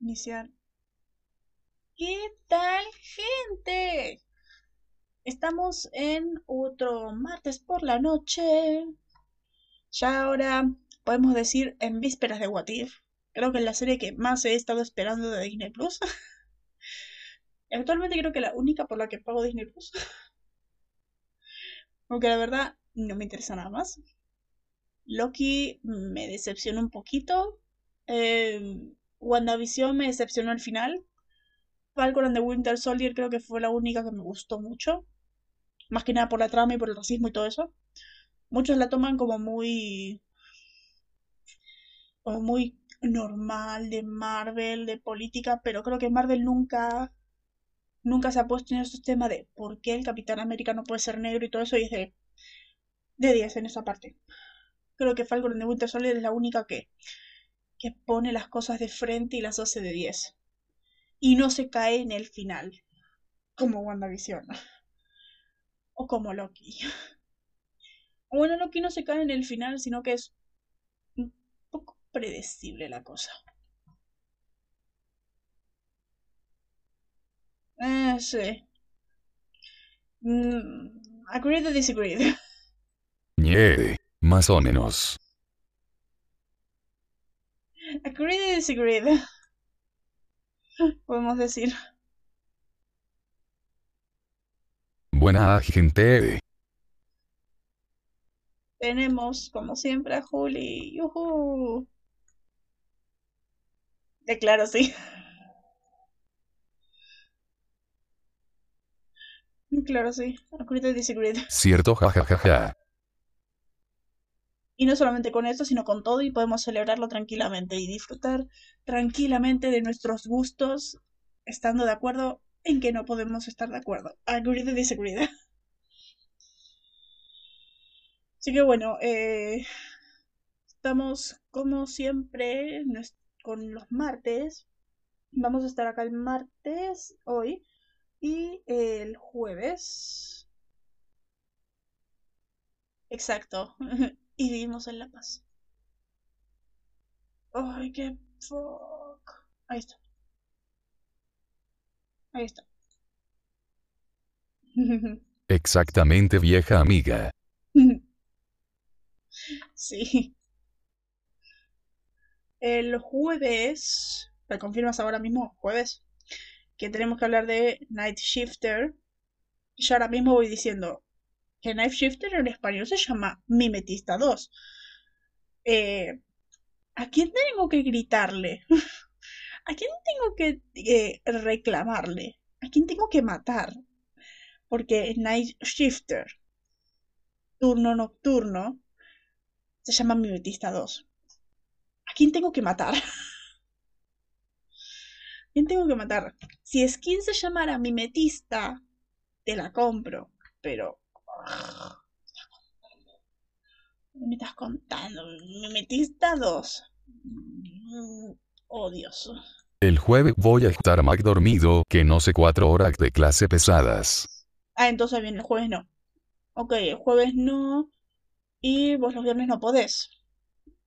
iniciar. ¿Qué tal, gente? Estamos en otro martes por la noche. Ya ahora podemos decir en vísperas de What If. Creo que es la serie que más he estado esperando de Disney Plus. Actualmente creo que la única por la que pago Disney Plus. Aunque la verdad no me interesa nada más. Loki me decepcionó un poquito. Eh, WandaVision me decepcionó al final. Falcon and the Winter Soldier creo que fue la única que me gustó mucho. Más que nada por la trama y por el racismo y todo eso. Muchos la toman como muy. como muy normal de Marvel, de política, pero creo que Marvel nunca. nunca se ha puesto en esos temas de por qué el Capitán América no puede ser negro y todo eso, y es de. de 10 en esa parte. Creo que Falcon and the Winter Soldier es la única que que pone las cosas de frente y las hace de 10. Y no se cae en el final, como WandaVision. O como Loki. Bueno, Loki no se cae en el final, sino que es un poco predecible la cosa. Eh, sí. Mm, agreed or disagreed. Ñe, más o menos. Agreed or disagreed. Podemos decir. Buena gente. Tenemos, como siempre, a Juli. ¡Yuhu! Eh, claro, sí. Claro, sí. Agreed or disagreed. Cierto, jajajaja. Y no solamente con esto, sino con todo y podemos celebrarlo tranquilamente y disfrutar tranquilamente de nuestros gustos, estando de acuerdo en que no podemos estar de acuerdo. Agreed or disagreed. Así que bueno, eh, estamos como siempre con los martes. Vamos a estar acá el martes hoy y el jueves. Exacto. y vivimos en La Paz. Ay, qué fuck. Ahí está. Ahí está. Exactamente vieja amiga. sí. El jueves, ¿me confirmas ahora mismo? Jueves, que tenemos que hablar de Night Shifter. Yo ahora mismo voy diciendo que Night Shifter en español se llama Mimetista 2. Eh, ¿A quién tengo que gritarle? ¿A quién tengo que eh, reclamarle? ¿A quién tengo que matar? Porque Night Shifter, turno nocturno, se llama Mimetista 2. ¿A quién tengo que matar? ¿A quién tengo que matar? Si Skin se llamara Mimetista, te la compro, pero... ¿Qué me estás contando? Mimetista 2. Mm, Oh, Dios. El jueves voy a estar más dormido que no sé cuatro horas de clase pesadas. Ah, entonces bien, el jueves no. Ok, el jueves no. Y vos los viernes no podés.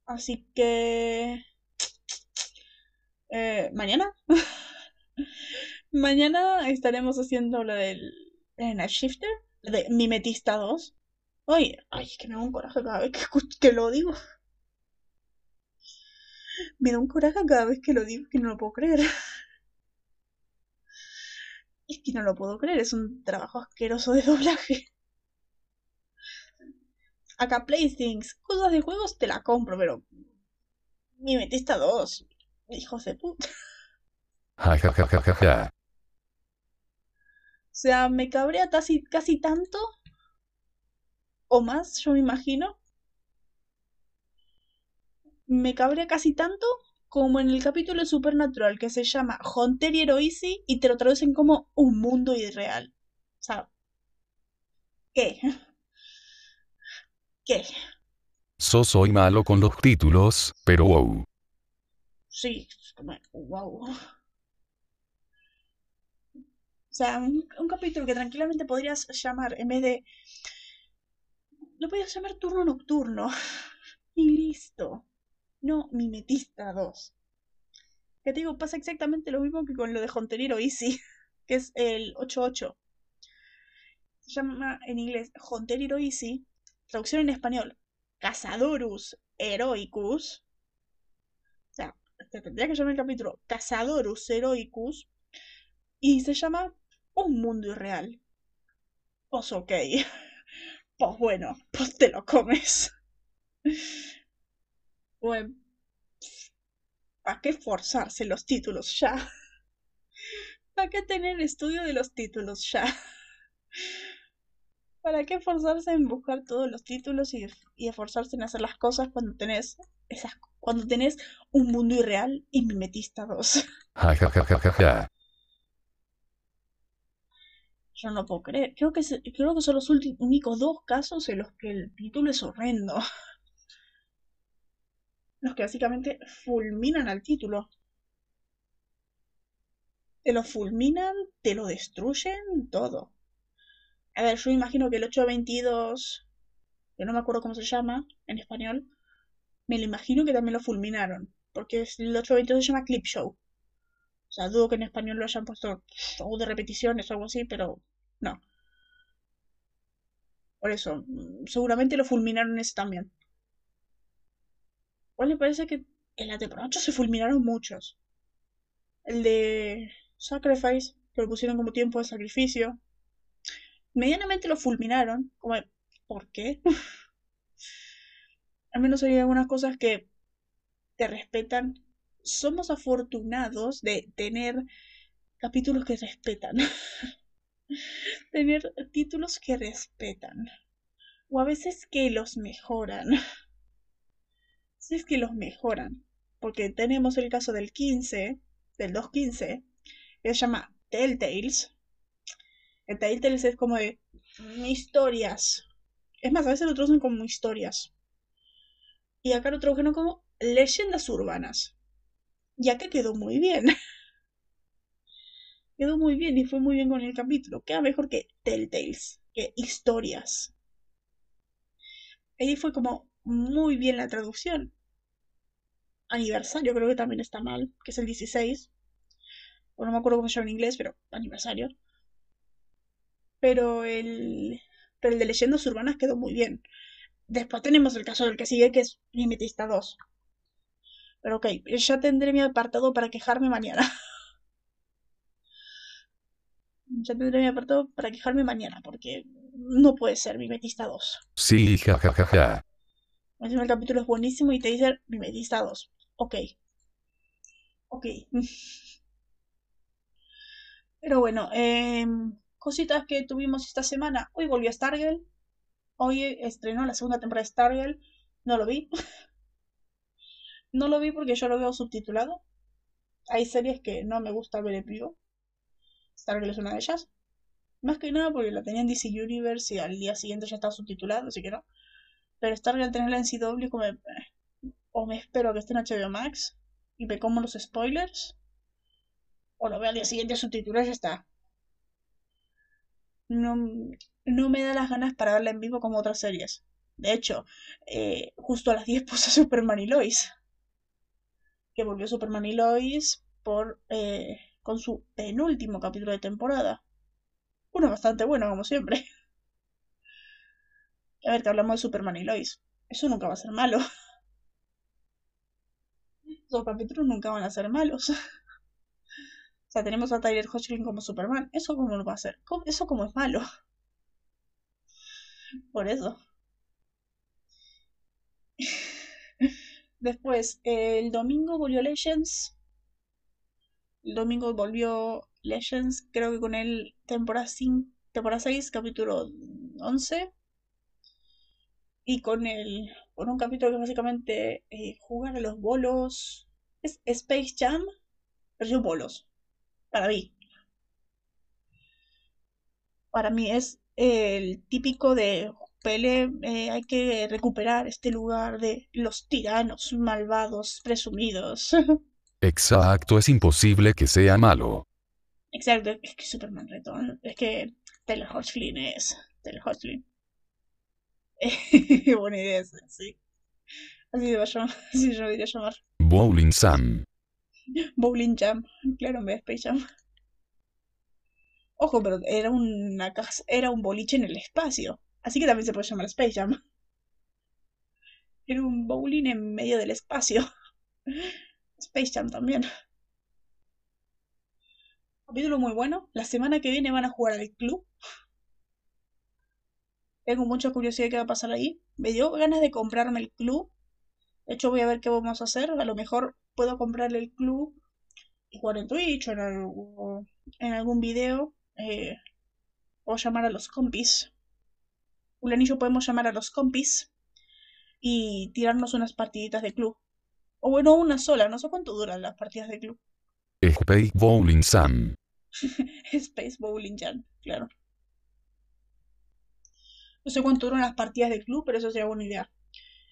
Así que... eh, ¿Mañana? Mañana estaremos haciendo lo del eh, Shifter, de Mimetista 2. Ay, ay, es que me da un coraje cada vez que, lo digo. Me da un coraje cada vez que lo digo, que no lo puedo creer. Es que no lo puedo creer, es un trabajo asqueroso de doblaje. Acá Playthings, cosas de juegos te la compro, pero... Mimetista 2, hijos de puta. O sea, me cabrea casi, casi tanto. O más, yo me imagino. Me cabrea casi tanto como en el capítulo de Supernatural que se llama Hunter y Easy y te lo traducen como un mundo irreal. O sea, ¿qué? ¿Qué? So soy malo con los títulos, pero wow. Sí, wow. O sea, un, un capítulo que tranquilamente podrías llamar, en vez de... Lo podrías llamar turno nocturno. Y listo. No, Mimetista 2. Que te digo, pasa exactamente lo mismo que con lo de Honteriro Easy, que es el 88. Se llama en inglés Honteriro Easy, traducción en español, Cazadorus Heroicus. O sea, te tendría que llamar el capítulo Cazadorus Heroicus. Y se llama Un mundo irreal. Pues ok. Pues bueno, pues te lo comes. Bueno, ¿para qué forzarse los títulos ya? ¿Para qué tener estudio de los títulos ya? ¿Para qué forzarse en buscar todos los títulos y, y esforzarse en hacer las cosas cuando tenés esas cuando un mundo irreal y mimetista 2? Ja ja ja ja ja ja. No puedo creer. Creo que, creo que son los únicos dos casos en los que el título es horrendo. Los que básicamente fulminan al título. Te lo fulminan, te lo destruyen, todo. A ver, yo imagino que el 822, que no me acuerdo cómo se llama en español, me lo imagino que también lo fulminaron. Porque el 822 se llama Clip Show. O sea, dudo que en español lo hayan puesto show de repeticiones o algo así, pero no. Por eso, mm, seguramente lo fulminaron ese también. Pues me parece que en la temporada 8 se fulminaron muchos. El de Sacrifice, que lo pusieron como tiempo de sacrificio. Medianamente lo fulminaron. Como, ¿por qué? Al menos hay algunas cosas que te respetan. Somos afortunados de tener capítulos que respetan. tener títulos que respetan. O a veces que los mejoran. Si es que los mejoran. Porque tenemos el caso del 15, del 215, que se llama Telltales. El Telltales es como de historias. Es más, a veces lo traducen como historias. Y acá lo tradujeron como leyendas urbanas. Ya que quedó muy bien. quedó muy bien y fue muy bien con el capítulo. Queda mejor que Telltales, que historias. Ahí fue como muy bien la traducción. Aniversario creo que también está mal, que es el 16. O no me acuerdo cómo se llama en inglés, pero aniversario. Pero el, pero el de leyendas urbanas quedó muy bien. Después tenemos el caso del que sigue, que es Mimetista 2. Pero ok, ya tendré mi apartado para quejarme mañana. ya tendré mi apartado para quejarme mañana, porque no puede ser Mimetista 2. Sí, ja ja ja ja. Encima el capítulo es buenísimo y te dice Mimetista 2. Ok. Ok. Pero bueno, eh, cositas que tuvimos esta semana. Hoy volvió Stargirl. Hoy estrenó la segunda temporada de Stargirl. No lo vi. no lo vi porque yo lo veo subtitulado. Hay series que no me gusta ver en vivo. Stargirl es una de ellas. Más que nada porque la tenía en DC Universe y al día siguiente ya estaba subtitulado, así que no. Pero Stargirl tenerla en CW como... Eh, o me espero que esté en HBO Max y me como los spoilers. O lo veo al día siguiente subtitulado y ya está. No, no me da las ganas para verla en vivo como otras series. De hecho, eh, justo a las 10 puse Superman y Lois. Que volvió Superman y Lois por, eh, con su penúltimo capítulo de temporada. Uno bastante bueno, como siempre. A ver, que hablamos de Superman y Lois. Eso nunca va a ser malo. Los capítulos nunca van a ser malos. o sea, tenemos a Tyler Hoechlin como Superman. ¿Eso cómo lo va a ser? ¿Eso como es malo? Por eso. Después, el domingo volvió Legends. El domingo volvió Legends, creo que con el temporada, 5, temporada 6, capítulo 11. Y con el con un capítulo que básicamente eh, jugar a los bolos. Es Space Jam, pero bolos. Para mí. Para mí es el típico de Pele, eh, hay que recuperar este lugar de los tiranos malvados presumidos. Exacto, es imposible que sea malo. Exacto, es que Superman Return, es que Taylor Hoechlin es Taylor Hoechlin. Buena idea, sí. Así, va a llamar, así yo diría llamar. Bowling Sam. Bowling Jam, claro, en vez de Space Jam. Ojo, pero era una casa, era un boliche en el espacio. Así que también se puede llamar Space Jam. Era un bowling en medio del espacio. Space Jam también. Capítulo muy bueno. La semana que viene van a jugar al club. Tengo mucha curiosidad de qué va a pasar ahí. Me dio ganas de comprarme el club. De hecho, voy a ver qué vamos a hacer. A lo mejor puedo comprarle el club y jugar en Twitch o en algún, en algún video. Eh, o llamar a los compis. Un podemos llamar a los compis y tirarnos unas partiditas de club. O bueno, una sola, no sé cuánto duran las partidas de club. Space Bowling Sam. Space Bowling Jam, claro. No sé cuánto duran las partidas de club, pero eso sería buena idea.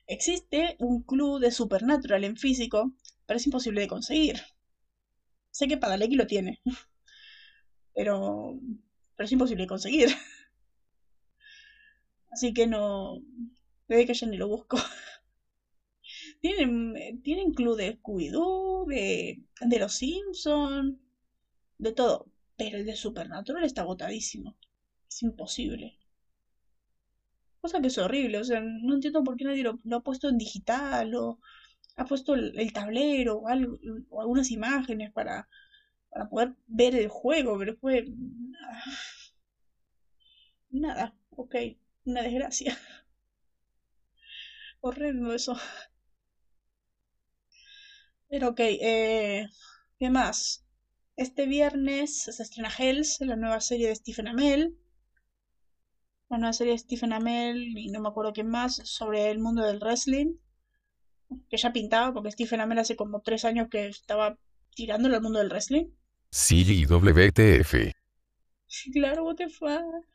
Existe un club de Supernatural en físico, pero es imposible de conseguir. Sé que Padalecki lo tiene, pero, pero es imposible de conseguir. Así que no, Desde que ya ni lo busco. Tienen, tienen club de Scooby-Doo, de, de los Simpsons, de todo. Pero el de Supernatural está agotadísimo. Es imposible. Cosa que es horrible. O sea, no entiendo por qué nadie lo, ha puesto en digital o ha puesto el, tablero o, algunas imágenes para, para poder ver el juego. Pero fue... Nada. Ok. Una desgracia. Horrendo eso. Pero ok, eh, ¿qué más? Este viernes se estrena Hells, la nueva serie de Stephen Amell. La nueva serie de Stephen Amell y no me acuerdo quién más sobre el mundo del wrestling. Que ya pintaba, porque Stephen Amell hace como tres años que estaba tirándole al mundo del wrestling. Sí, WTF. Claro, what the fuck.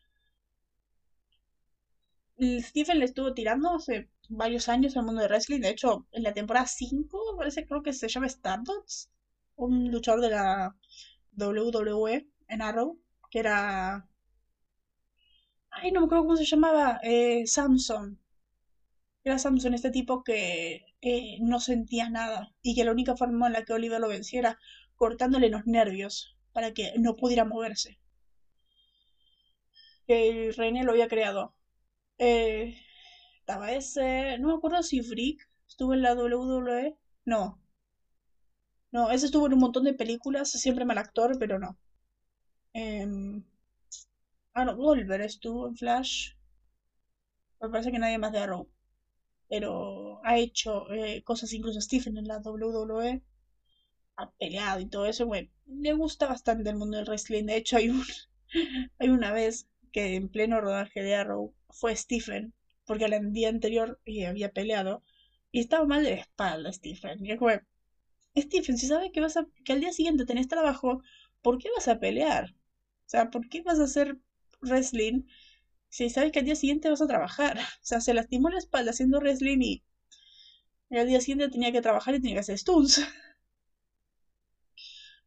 Stephen le estuvo tirando hace varios años al mundo del wrestling. De hecho, en la temporada 5, parece creo que se llama Stardust, un luchador de la WWE en Arrow, que era... Ay, no me acuerdo cómo se llamaba. Eh, Samson. Era Samson, este tipo que eh, no sentía nada y que la única forma en la que Oliver lo vencía era cortándole los nervios para que no pudiera moverse. Que el René lo había creado. Eh, estaba ese. No me acuerdo si Frick estuvo en la WWE. No. No, ese estuvo en un montón de películas, siempre mal actor, pero no. Eh, ah, no, Wolver estuvo en Flash. Me parece que nadie más de Arrow. Pero ha hecho eh, cosas incluso Stephen en la WWE. Ha peleado y todo eso. Bueno, le gusta bastante el mundo del wrestling. De hecho, hay, un, hay una vez que en pleno rodaje de Arrow fue Stephen porque el día anterior eh, había peleado y estaba mal de espalda Stephen. Y es Stephen, si sabes que, vas a, que al día siguiente tenés trabajo, ¿por qué vas a pelear? O sea, ¿por qué vas a hacer wrestling si sabes que al día siguiente vas a trabajar? O sea, se lastimó la espalda haciendo wrestling y, al día siguiente tenía que trabajar y tenía que hacer stunts.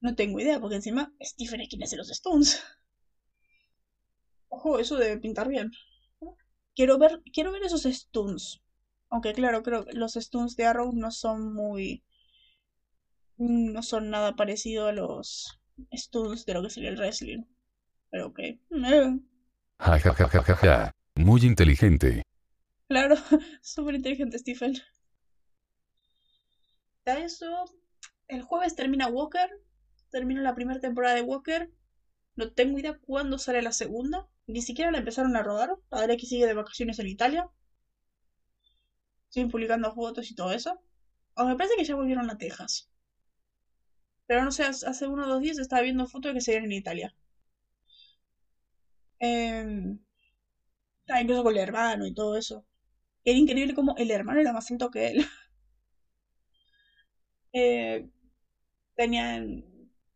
No tengo idea, porque encima Stephen es quien hace los stunts. Ojo, eso debe pintar bien. Quiero ver, quiero ver esos stunts. Aunque claro, creo que los stunts de Arrow no son muy... No son nada parecido a los stunts de lo que sería el wrestling. Pero ok. Ja, ja, ja, ja, Muy inteligente. Claro, súper inteligente Stephen. Está eso. El jueves termina Walker. Termina la primera temporada de Walker. No tengo idea cuándo sale la segunda. Ni siquiera la empezaron a rodar. que sigue de vacaciones en Italia. Siguen publicando fotos y todo eso. O me parece que ya volvieron a Texas. Pero no sé, hace uno o dos días estaba viendo fotos de que seguían en Italia. Eh, incluso con el hermano y todo eso. Era increíble como el hermano era más alto que él. eh, tenían,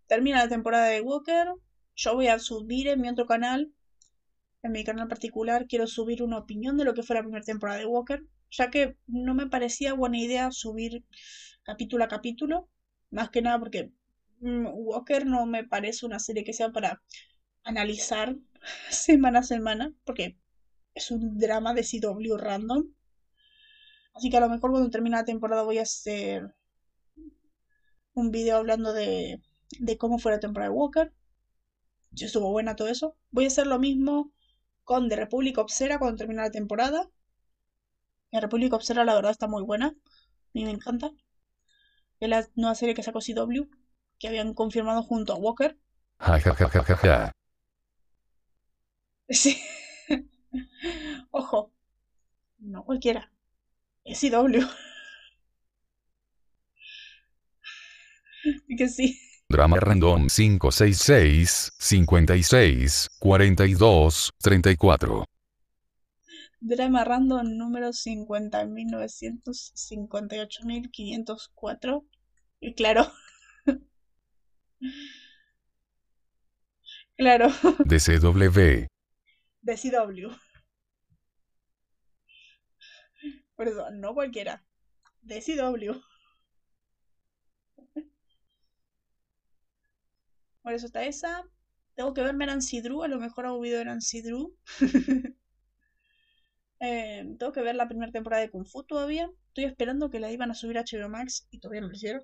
termina la temporada de Walker. Yo voy a subir en mi otro canal en mi canal particular quiero subir una opinión de lo que fue la primera temporada de Walker, ya que no me parecía buena idea subir capítulo a capítulo, más que nada porque mm, Walker no me parece una serie que sea para analizar semana a semana, porque es un drama de CW random. Así que a lo mejor cuando termine la temporada voy a hacer un video hablando de, de cómo fue la temporada de Walker. Si estuvo buena todo eso. Voy a hacer lo mismo con The Republic Obsera cuando termine la temporada. La República Obsera la verdad está muy buena. A mí me encanta. Es la nueva serie que sacó CW, que habían confirmado junto a Walker. Sí. Ojo. No cualquiera. Es CW. Y que sí. Drama Random 566 56 42 34. Drama Random número 50.958.504. Y claro. claro. DCW. De CW. Por eso, no cualquiera. De Por eso está esa. Tengo que verme Nancy Drew. A lo mejor hago video de Nancy Drew. Tengo que ver la primera temporada de Kung Fu todavía. Estoy esperando que la iban a subir a HBO Max y todavía no lo hicieron.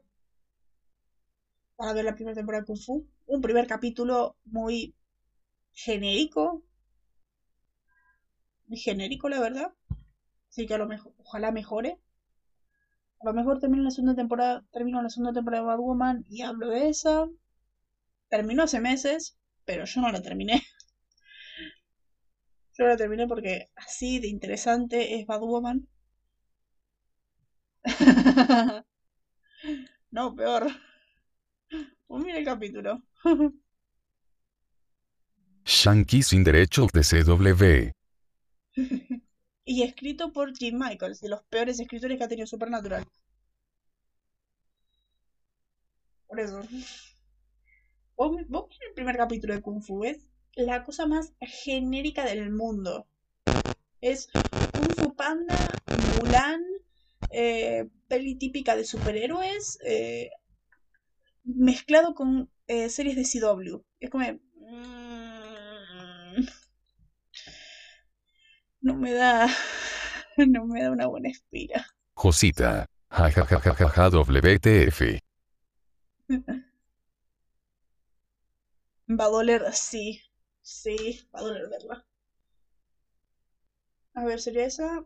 Para ver la primera temporada de Kung Fu. Un primer capítulo muy genérico. Muy genérico, la verdad. Así que a lo mejor, ojalá mejore. A lo mejor termino la segunda temporada, termino la segunda temporada de Bad Woman y hablo de esa. Terminó hace meses, pero yo no la terminé. Yo la terminé porque así de interesante es Bad Woman. no, peor. Pues mira el capítulo. Yankee sin derecho DCW. y escrito por Jim Michaels, de los peores escritores que ha tenido Supernatural. Por eso. Vos, vos el primer capítulo de Kung Fu, es la cosa más genérica del mundo. Es Kung Fu Panda, Mulan, eh, peli típica de superhéroes, eh, mezclado con eh, series de CW. Es como... mm, no me da... No me da una buena espira. Josita. Ja ja ja ja ja ja WTF. Va a doler, sí. Sí, va a doler verla. A ver, sería esa.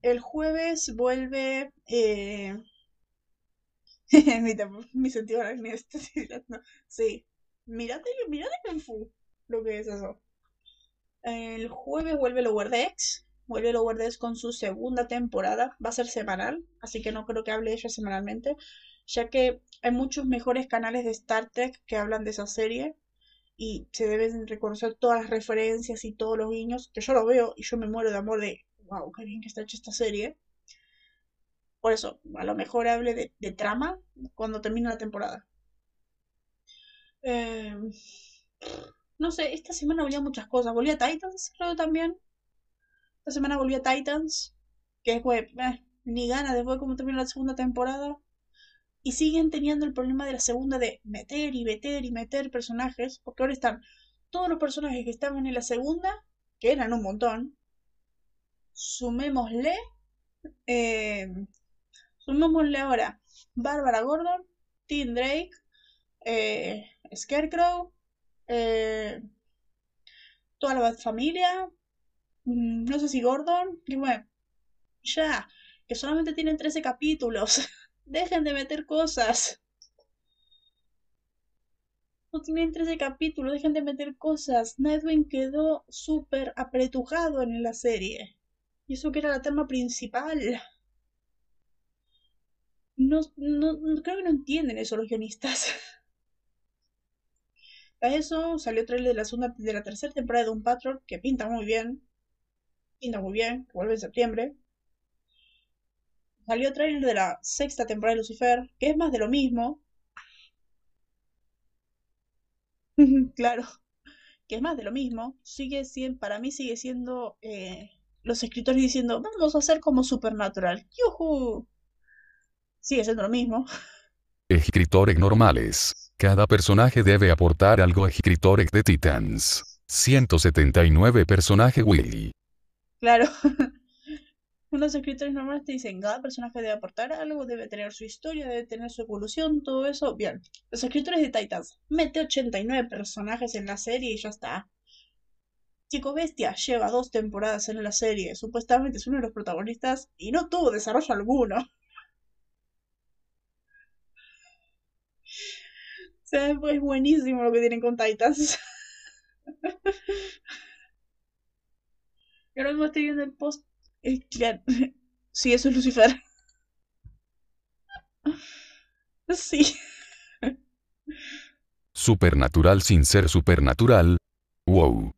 El jueves vuelve. Eh... mi, sentido arácnido está tirando. Sí. Mírate, mírate Kung Fu. Lo que es eso. El jueves vuelve Lower Decks. Vuelve Lower Decks con su segunda temporada. Va a ser semanal, así que no creo que hable ella semanalmente. Ya que hay muchos mejores canales de Star Trek que hablan de esa serie. Y se deben reconocer todas las referencias y todos los guiños. Que yo lo veo y yo me muero de amor de. Wow, qué bien que está hecha esta serie. Por eso, a lo mejor hable de, trama cuando termine la temporada. Eh, no sé, esta semana volví a muchas cosas. Volví Titans, creo también. Esta semana volví a Titans. Que es web, eh, ni ganas después de cómo terminó la segunda temporada. Y siguen teniendo el problema de la segunda de meter y meter y meter personajes. Porque ahora están todos los personajes que estaban en la segunda, que eran un montón. Sumémosle. Eh, sumémosle ahora Bárbara Gordon, Tim Drake, eh, Scarecrow, eh, toda la familia, mm, no sé si Gordon, y bueno, ya, que solamente tienen 13 capítulos, dejen de meter cosas. No tienen 13 capítulos, dejen de meter cosas. Nightwing quedó súper apretujado en la serie. Y eso que era la trama principal. No, no, no- creo que no entienden eso los guionistas. A eso salió trailer de la segunda, de la tercera temporada de un Patrol que pinta muy bien. Pinta muy bien, que vuelve en septiembre. Salió trailer de la sexta temporada de Lucifer, que es más de lo mismo. claro, que es más de lo mismo. Sigue siendo, para mí sigue siendo eh, los escritores diciendo, vamos a hacer como Supernatural. ¡Yujú! Sigue siendo lo mismo. Escritores normales. Cada personaje debe aportar algo a escritores de Titans. 179 personaje Willy. Claro. Unos escritores normales te dicen, cada personaje debe aportar algo, debe tener su historia, debe tener su evolución, todo eso. Bien. Los escritores de Titans, mete 89 personajes en la serie y ya está. Chico Bestia lleva dos temporadas en la serie, supuestamente es uno de los protagonistas y no tuvo desarrollo alguno. O sea, es buenísimo lo que tienen con Titans. Y ahora mismo estoy viendo el post. Claro. Sí, eso es Lucifer. Sí. Supernatural sin ser supernatural. Wow.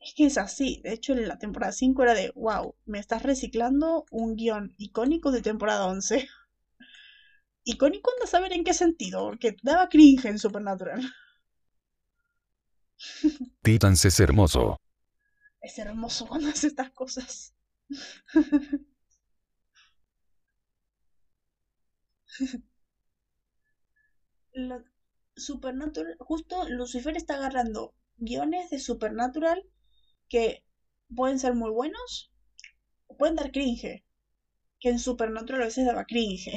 Es que es así. De hecho, en la temporada 5 era de, wow, me estás reciclando un guion icónico de temporada 11. Icónico anda a saber en qué sentido, porque daba cringe en Supernatural. Titans es hermoso. Es hermoso cuando hace estas cosas. Supernatural, justo Lucifer está agarrando guiones de Supernatural que pueden ser muy buenos o pueden dar cringe. Que en Supernatural a veces daba cringe.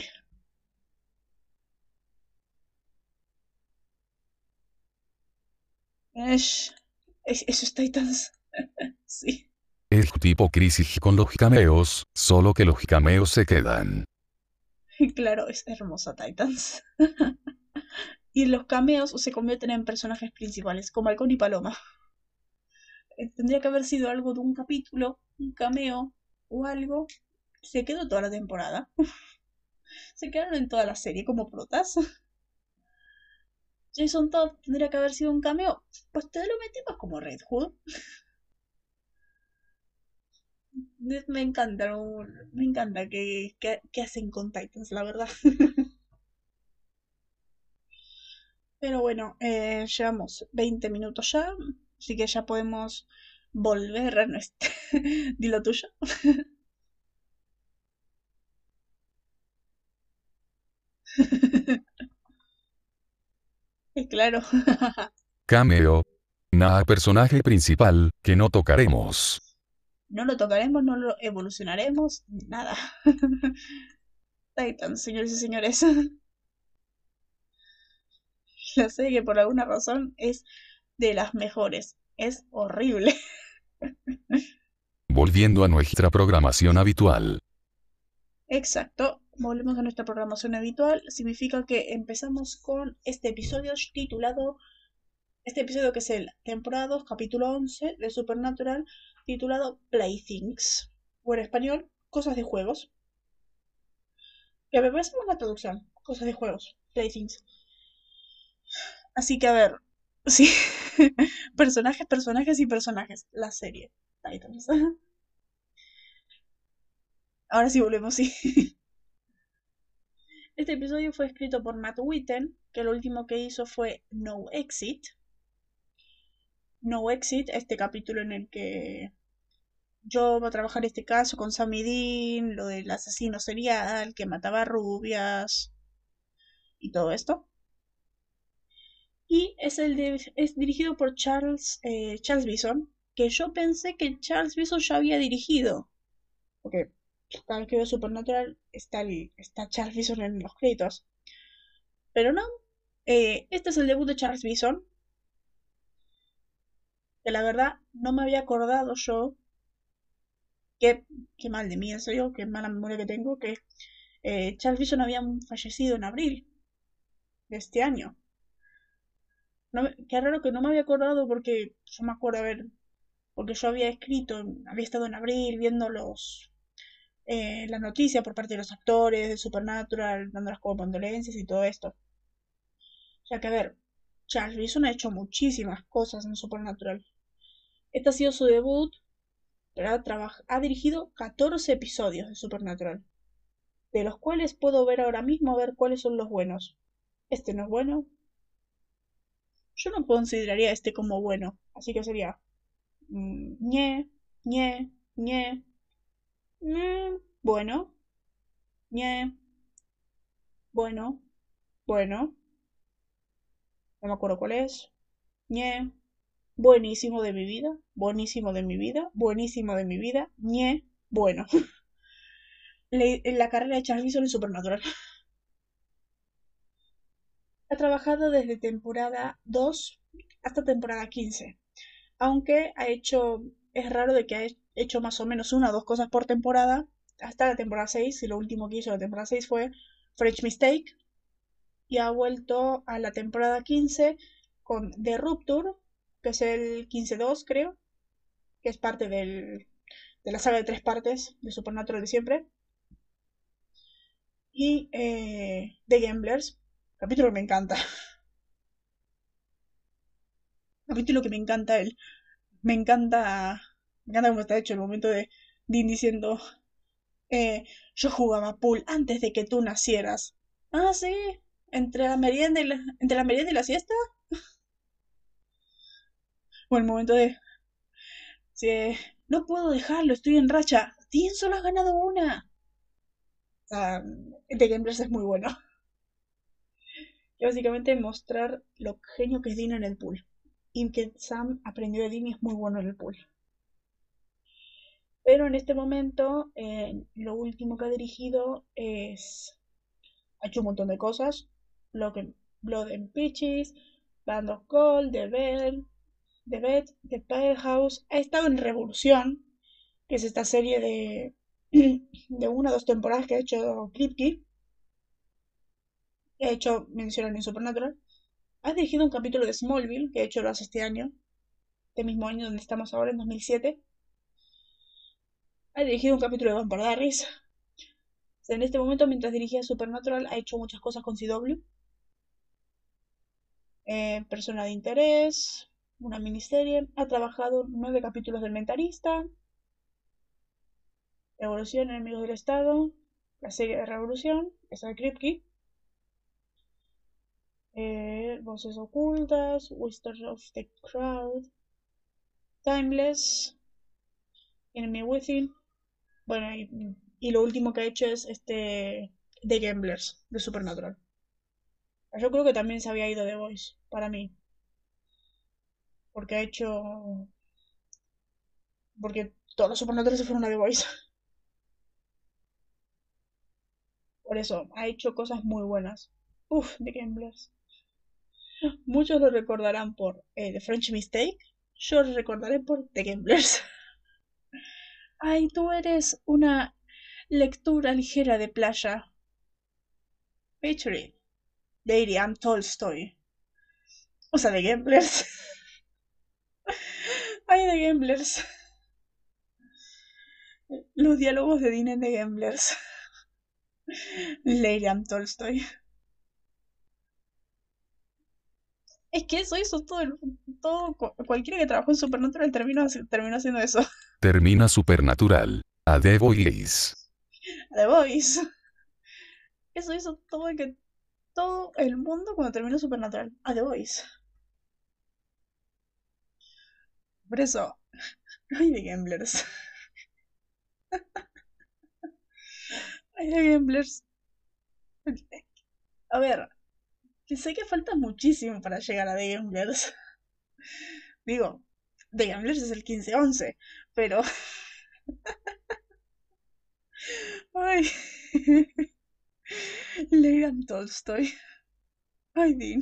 Es- eso está Titans. Sí. Es tipo crisis con los cameos, solo que los cameos se quedan. Claro, es hermosa Titans. Y los cameos se convierten en personajes principales, como Halcón y Paloma. Eh, Tendría que haber sido algo de un capítulo, un cameo o algo. Se quedó toda la temporada. Se quedaron en toda la serie como protas. Jason Todd tendría que haber sido un cameo. Pues te lo metemos como Red Hood. Me me encanta, no- me encanta que, que, hacen con Titans, la verdad. Pero bueno, eh, llevamos 20 minutos ya, así que ya podemos volver a nuestro... Dilo tuyo. Y claro, Cameo. Nada personaje principal, que no tocaremos. No lo tocaremos, no lo evolucionaremos, nada. Titans, señores y señores. La serie que por alguna razón es de las mejores. Es horrible. Volviendo a nuestra programación habitual. Exacto. Volvemos a nuestra programación habitual. Significa que empezamos con este episodio titulado. Este episodio que es el temporada 2, capítulo 11 de Supernatural, titulado Playthings. O en español, Cosas de Juegos. Que me parece una traducción. Cosas de Juegos. Playthings. Así que a ver. Sí. personajes, personajes y personajes. La serie. Titans. Ahora sí volvemos, sí. Este episodio fue escrito por Matt Witten, que lo último que hizo fue No Exit. No Exit, este capítulo en el que yo voy a trabajar este caso con Sammy Dean, lo del asesino serial que mataba rubias y todo esto. Y es, el de- es dirigido por Charles, eh, Charles Bison, que yo pensé que Charles Bison ya había dirigido. Porque cada vez que veo Supernatural está, el- está Charles Bison en los créditos. Pero no. eh, este es el debut de Charles Bison. Que la verdad no me había acordado yo. Qué, qué mal de mí, en serio, qué mala memoria que tengo. Que eh, Charles Bison había fallecido en abril de este año. Qué raro que no me había acordado porque yo me acuerdo, a ver, porque yo había escrito, había estado en abril viendo los eh, la noticia por parte de los actores de Supernatural, dándolas como condolencias y todo esto. O sea que, a ver, Charles Bison ha hecho muchísimas cosas en Supernatural. Este ha sido su debut, pero ha, ha dirigido 14 episodios de Supernatural, de los cuales puedo ver ahora mismo a ver cuáles son los buenos. Este no es bueno. Yo no consideraría este como bueno, así que sería mm, ñe, ñe, ñe, bueno, ñe, bueno, bueno, no me acuerdo cuál es, ñe, buenísimo de mi vida, buenísimo de mi vida, buenísimo de mi vida, ñe, bueno. la carrera de Charles Bison en Supernatural. Ha trabajado desde temporada 2 hasta temporada 15. Aunque ha hecho, es raro de que ha hecho más o menos una o dos cosas por temporada, hasta la temporada 6, y lo último que hizo la temporada 6 fue French Mistake, y ha vuelto a la temporada 15 con The Rupture, que es el 15-2 creo, que es parte del, de la saga de tres partes de Supernatural de siempre. Y eh, The Gamblers, capítulo que me encanta. capítulo que me encanta él. Me encanta, me encanta cómo está hecho el momento de Dean diciendo, eh, yo jugaba pool antes de que tú nacieras. Ah, sí, entre la merienda entre la merienda y la siesta. O el momento de, sí, no puedo dejarlo, estoy en racha. Dean solo has ganado una. Sea, The Gamblers es muy bueno. Y básicamente mostrar lo genio que es Dean en el pool. Y que Sam aprendió de Dean y es muy bueno en el pool. Pero en este momento, eh, lo último que ha dirigido es. Ha hecho un montón de cosas. Blood and Peaches, Band of Gold, The Bell, The Bed, The House. Ha estado en Revolución, que es esta serie de, de una o dos temporadas que ha hecho Kripke. Ha hecho mención en Supernatural. Ha dirigido un capítulo de Smallville, que ha hecho lo hace este año, este mismo año donde estamos ahora, en 2007 ha dirigido un capítulo de Vampire Diaries. en este momento, mientras dirigía Supernatural, ha hecho muchas cosas con CW. Eh, persona de interés, una miniserie. Ha trabajado nueve capítulos del Mentalista. Revolución, Enemigos del Estado. La serie de Revolución, esa de Kripke. Eh, voces ocultas, Whispers of the Crowd, Timeless, Enemy Within, bueno, y, lo último que ha hecho es este The Gamblers de Supernatural. Yo creo que también se había ido The Voice, para mí. Porque ha hecho. Porque todos los Supernatural se fueron a The Voice. Por eso, ha hecho cosas muy buenas. Uf, The Gamblers. Muchos lo recordarán por eh, The French Mistake. Yo lo recordaré por The Gamblers. Ay, tú eres una lectura ligera de playa. Featuring Lady Anne Tolstoy. O sea, de Gamblers. Ay, de Gamblers. Los diálogos de Dean de Gamblers. Anne Tolstoy. Es que eso hizo todo, el, todo cualquiera que trabajó en Supernatural terminó, terminó haciendo eso. Termina Supernatural. A The Voice. A The Voice. Eso hizo todo el, que, todo el mundo cuando terminó Supernatural. A The Voice. Por eso. Ay, de Gamblers. Ay, de Gamblers. A ver, sé que falta muchísimo para llegar a The Gamblers. Digo, The Gamblers es el 15-11, pero... Ay. Lean Tolstoy. Ay, Dean.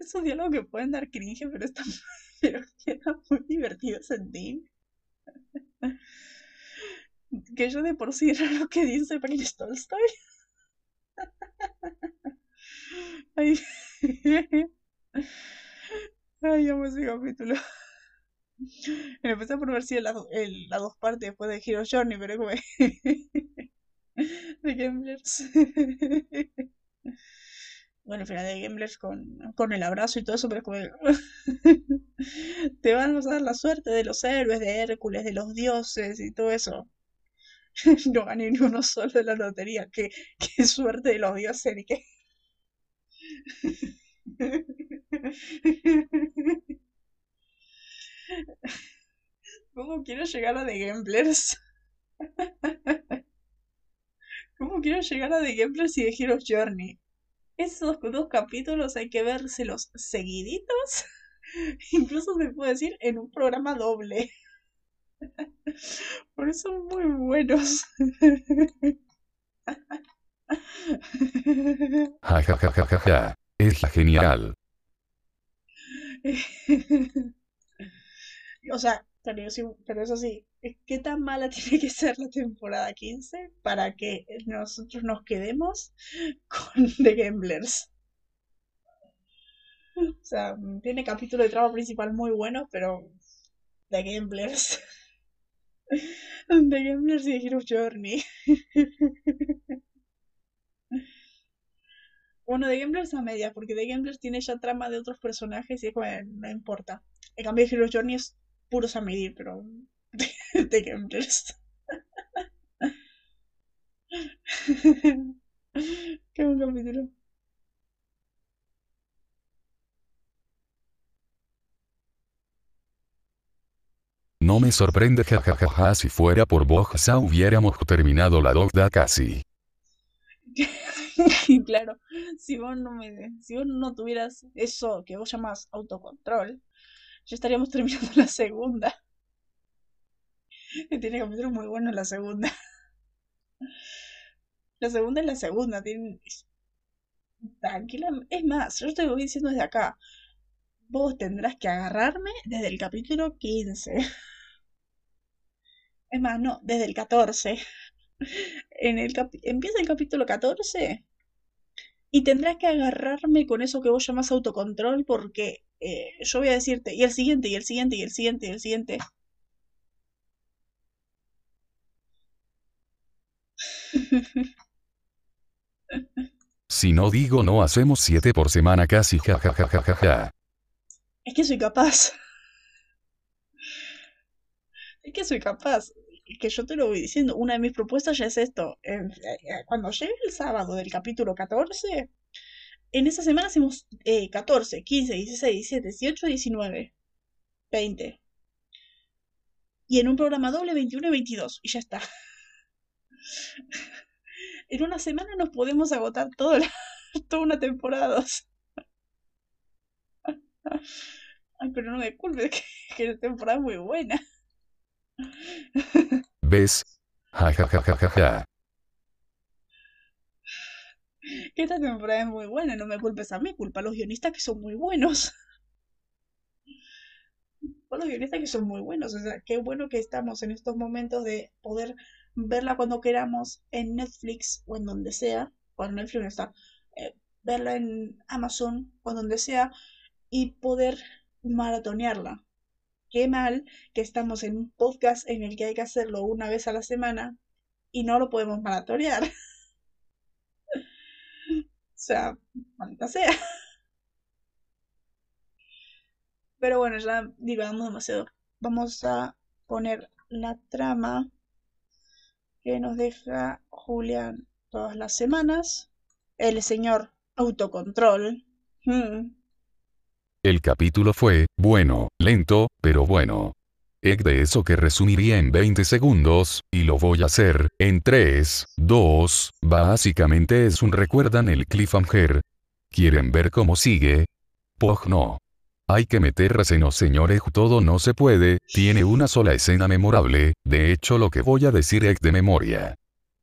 Esos diálogos que pueden dar cringe, pero están pero quedan muy divertidos en Dean. Que yo de por sí era lo que dice es Tolstoy. Ay, Ay amo ese capítulo. Me empecé por ver si la, las dos partes después de Hero Journey, pero como de Gamblers. Bueno, al final de Gamblers con, con el abrazo y todo eso, pero es como te van a dar la suerte de los héroes, de Hércules, de los dioses y todo eso. no gané ni uno solo de la lotería. Qué, qué suerte de los dioses y qué. ¿Cómo quiero llegar a The Gamblers? ¿Cómo quiero llegar a The Gamblers y The Hero's Journey? Esos dos capítulos hay que vérselos seguiditos. Incluso se puede decir en un programa doble. Por eso son muy buenos. Ja ja ja ja ja ja. Es genial. o sea, pero, pero eso sí, ¿qué tan mala tiene que ser la temporada 15 para que nosotros nos quedemos con The Gamblers? O sea, tiene capítulo de trama principal muy bueno, pero The Gamblers. The Gamblers y Hero Journey. Bueno, de Gamblers a media, porque de Gamblers tiene ya trama de otros personajes y es bueno, no importa. En cambio, Hero Journey es puros a medir, pero de, Gamblers. Qué buen capítulo. No me sorprende jajajaja si fuera por ya hubiéramos terminado la docda casi. claro, si vos no me, si vos no tuvieras eso que vos llamas autocontrol, ya estaríamos terminando la segunda. Tiene capítulos muy bueno la segunda. La segunda es la segunda, tiene... Tranquila, es más, yo te voy diciendo desde acá. Vos tendrás que agarrarme desde el capítulo 15. Es más, no, desde el 14. En el empieza el capítulo 14 y tendrás que agarrarme con eso que vos llamas autocontrol porque eh, yo voy a decirte, y el siguiente, y el siguiente, y el siguiente, y el siguiente. Si no digo no hacemos siete por semana casi jajajajaja. Es que soy capaz. Es que soy capaz que yo te lo voy diciendo, una de mis propuestas ya es esto. Eh, eh, cuando llegue el sábado del capítulo 14, en esa semana hacemos 14, 15, 16, 17, 18, 19, 20. Y en un programa doble 21 y 22. Y ya está. en una semana nos podemos agotar toda, toda una temporada Ay, pero no me culpes, que, que la temporada es muy buena. ¿Ves? Ja, ja, ja, ja, ja, ja. Esta temporada es muy buena, no me culpes a mí, culpa a los guionistas que son muy buenos. A los guionistas que son muy buenos, o sea, qué bueno que estamos en estos momentos de poder verla cuando queramos en Netflix o en donde sea, cuando Netflix no está, eh, verla en Amazon o en donde sea y poder maratonearla qué mal que estamos en un podcast en el que hay que hacerlo una vez a la semana y no lo podemos maratorear. o sea, maldita sea. Pero bueno, ya divagamos demasiado. Vamos a poner la trama que nos deja Julián todas las semanas. El señor autocontrol. El capítulo fue, bueno, lento, pero bueno. De eso que resumiría en 20 segundos, y lo voy a hacer, en 3, 2, básicamente es un recuerdan el cliffhanger. ¿Quieren ver cómo sigue? Pog no. Hay que meter no señores todo no se puede, tiene una sola escena memorable, de hecho lo que voy a decir es de memoria.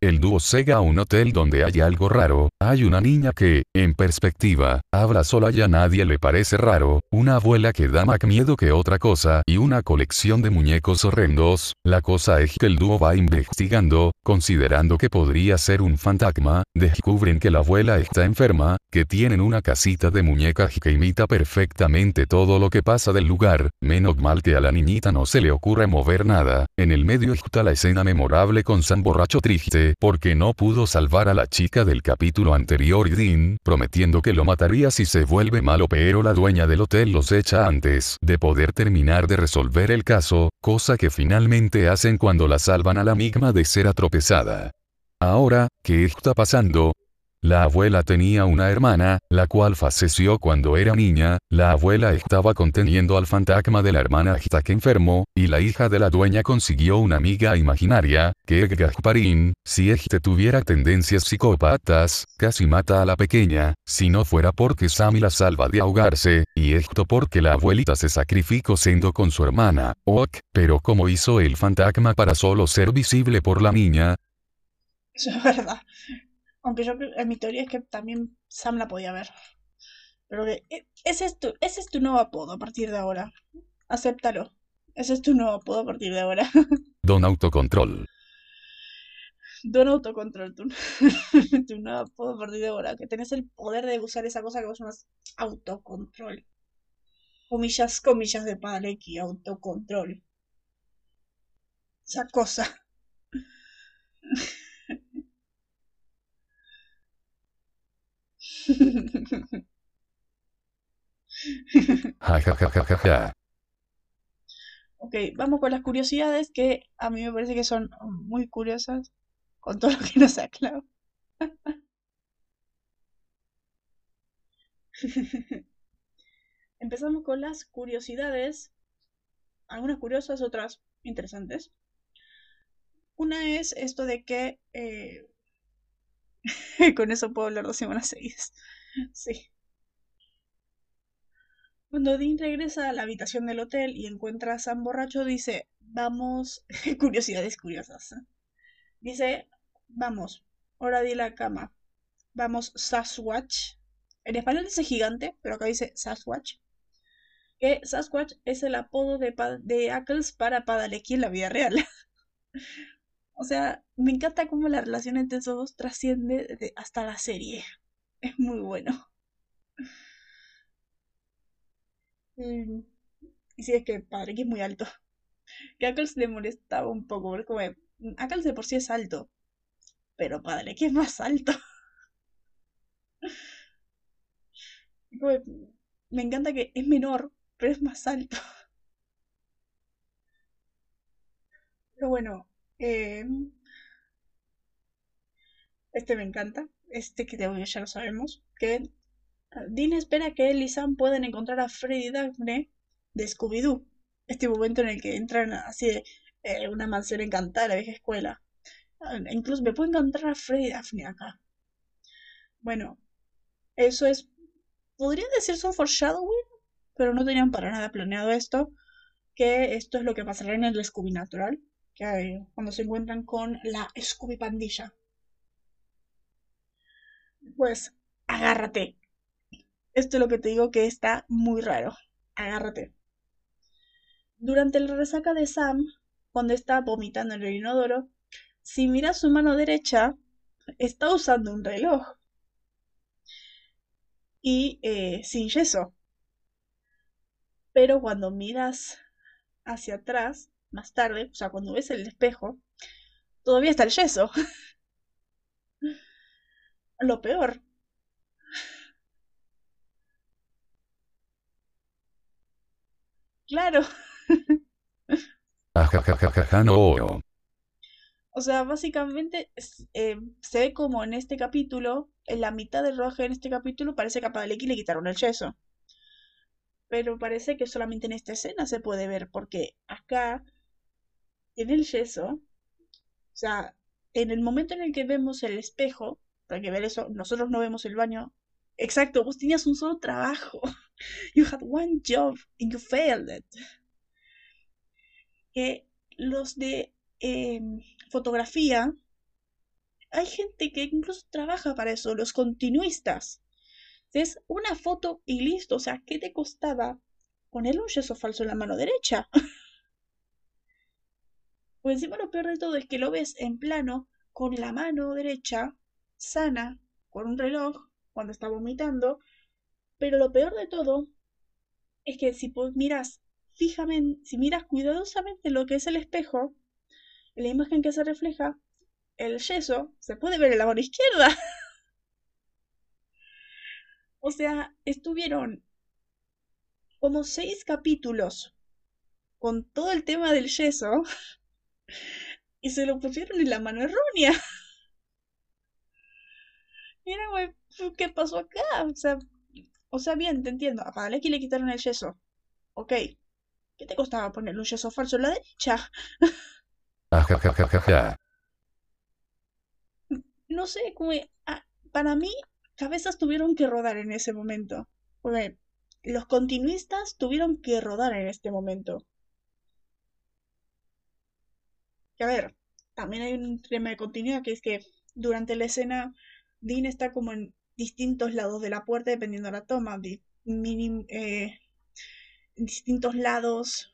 El dúo llega a un hotel donde hay algo raro, hay una niña que, en perspectiva, habla sola y a nadie le parece raro, una abuela que da más miedo que otra cosa y una colección de muñecos horrendos, la cosa es que el dúo va investigando, considerando que podría ser un fantasma, descubren que la abuela está enferma, que tienen una casita de muñecas que imita perfectamente todo lo que pasa del lugar, menos mal que a la niñita no se le ocurre mover nada, en el medio está la escena memorable con San borracho triste, porque no pudo salvar a la chica del capítulo anterior y Dean, prometiendo que lo mataría si se vuelve malo pero la dueña del hotel los echa antes de poder terminar de resolver el caso, cosa que finalmente hacen cuando la salvan a la migma de ser atropezada. Ahora, ¿qué está pasando? La abuela tenía una hermana, la cual falleció cuando era niña, la abuela estaba conteniendo al fantasma de la hermana hasta que enfermó, y la hija de la dueña consiguió una amiga imaginaria, que Gasparín, si este tuviera tendencias psicópatas, casi mata a la pequeña, si no fuera porque Sammy la salva de ahogarse, y esto porque la abuelita se sacrificó siendo con su hermana, ok, pero como hizo el fantasma para solo ser visible por la niña? Eso es verdad. Aunque yo en mi teoría es que también Sam la podía ver. Pero que e, ese es tu, ese es tu nuevo apodo a partir de ahora. Acéptalo. Ese es tu nuevo apodo a partir de ahora. Don Autocontrol. Don Autocontrol, tu, tu nuevo apodo a partir de ahora. Que tenés el poder de usar esa cosa que vos llamas autocontrol. Comillas, comillas de Padaleki, autocontrol. Esa cosa. ok, vamos con las curiosidades que a mí me parece que son muy curiosas con todo lo que nos aclara. Empezamos con las curiosidades, algunas curiosas, otras interesantes. Una es esto de que eh, Con eso puedo hablar dos semanas seguidas. Sí. Cuando Dean regresa a la habitación del hotel y encuentra a Sam borracho, dice, vamos, curiosidades curiosas. Dice, vamos, hora de la cama. Vamos, Sasquatch. En español dice gigante, pero acá dice Sasquatch. Que Sasquatch es el apodo de, de Ackles para Padalecki en la vida real. O sea, me encanta cómo la relación entre esos dos trasciende hasta la serie. Es muy bueno. Mm, y sí, es que padre, que es muy alto. Que Ackles le molestaba un poco, porque como, mm, Ackles de por sí es alto. Pero padre, que es más alto. me encanta que es menor, pero es más alto. Pero bueno, eh, este me encanta. Este que ya lo sabemos. Que Dean espera que él y Sam puedan encontrar a Freddy Daphne de Scooby-Doo. Este momento en el que entran así de eh, una mansión encantada, la vieja escuela. Ah, incluso me puede encontrar a Freddy Daphne acá. Bueno, eso es. Podría decirse un foreshadowing, pero no tenían para nada planeado esto. Que esto es lo que pasará en el Scooby Natural cuando se encuentran con la Scooby Pandilla. Pues, agárrate. Esto es lo que te digo que está muy raro. Agárrate. Durante el resaca de Sam, cuando está vomitando en el inodoro, si miras su mano derecha, está usando un reloj. Y eh, sin yeso. Pero cuando miras hacia atrás, más tarde, o sea, cuando ves el espejo, todavía está el yeso. Lo peor. Claro. O sea, básicamente eh, se ve como en este capítulo, en la mitad del rojo en este capítulo, parece que a Padalecki le quitaron el yeso. Pero parece que solamente en esta escena se puede ver, porque acá en el yeso, o sea, en el momento en el que vemos el espejo, para que ver eso, nosotros no vemos el baño. Exacto, vos tenías un solo trabajo. You had one job and you failed it. Que los de em, fotografía, hay gente que incluso trabaja para eso, los continuistas. Es una foto y listo. O sea, ¿qué te costaba ponerle un yeso falso en la mano derecha? Pues encima lo peor de todo es que lo ves en plano con la mano derecha sana, con un reloj, cuando está vomitando. Pero lo peor de todo es que si miras fijamente, si miras cuidadosamente lo que es el espejo, la imagen que se refleja, el yeso se puede ver en la mano izquierda. o sea, estuvieron como seis capítulos con todo el tema del yeso y se lo pusieron en la mano errónea. Mira, güey, ¿qué pasó acá? O sea, o sea, bien, te entiendo. A Padalecki le quitaron el yeso. Ok. ¿Qué te costaba ponerle un yeso falso en la derecha? No sé, como... ah, para mí, cabezas tuvieron que rodar en ese momento. Los continuistas tuvieron que rodar en este momento. A ver, también hay un tema de continuidad que es que durante la escena Dean está como en distintos lados de la puerta dependiendo de la toma, de eh, distintos lados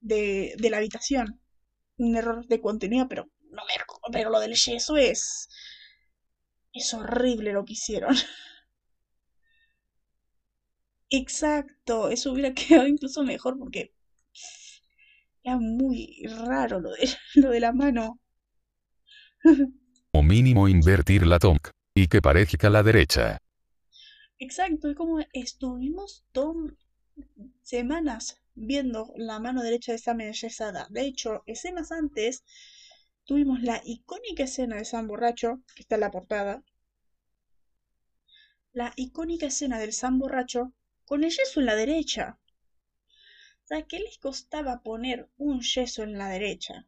de, la habitación. Un error de continuidad, pero no me, pero lo del yeso es es horrible lo que hicieron. Exacto, eso hubiera quedado incluso mejor porque era muy raro lo de, lo de la mano. O mínimo invertir la toma. Y que parezca la derecha. Exacto, es como estuvimos dos semanas viendo la mano derecha de Sam enyesada. De hecho, escenas antes tuvimos la icónica escena de Sam borracho, que está en la portada. La icónica escena del Sam borracho con el yeso en la derecha. Sea, ¿qué les costaba poner un yeso en la derecha?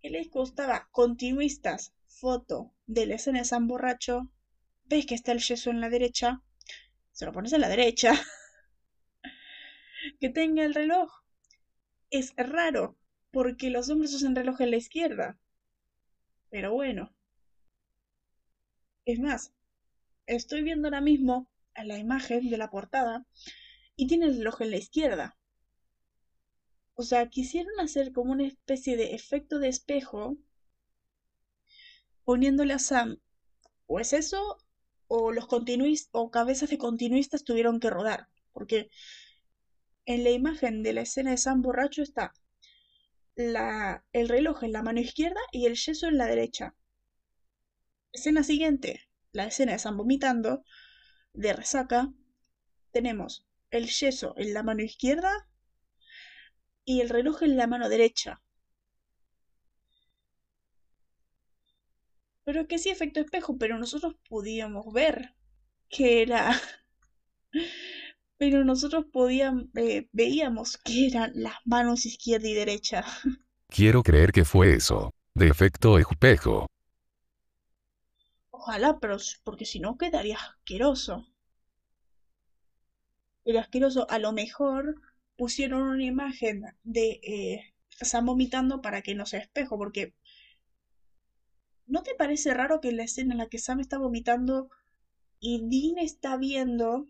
¿Qué les costaba? Continuistas, foto de la escena de San Borracho. ¿Ves que está el yeso en la derecha? Se lo pones en la derecha. que tenga el reloj. Es raro, porque los hombres usan reloj en la izquierda. Pero bueno. Es más, estoy viendo ahora mismo la imagen de la portada y tiene el reloj en la izquierda. O sea, quisieron hacer como una especie de efecto de espejo poniéndole a Sam. O es eso, o los continuistas, o cabezas de continuistas tuvieron que rodar. Porque en la imagen de la escena de Sam borracho está la, el reloj en la mano izquierda y el yeso en la derecha. Escena siguiente, la escena de Sam vomitando, de resaca, tenemos el yeso en la mano izquierda y el reloj en la mano derecha. Pero que sí, efecto espejo, pero nosotros podíamos ver que era. Pero nosotros podíamos, eh, veíamos que eran las manos izquierda y derecha. Quiero creer que fue eso. De efecto espejo. Ojalá, pero porque si no quedaría asqueroso. Era asqueroso. A lo mejor pusieron una imagen de eh, Sam vomitando para que no sea espejo, porque ¿no te parece raro que en la escena en la que Sam está vomitando y Dean está viendo...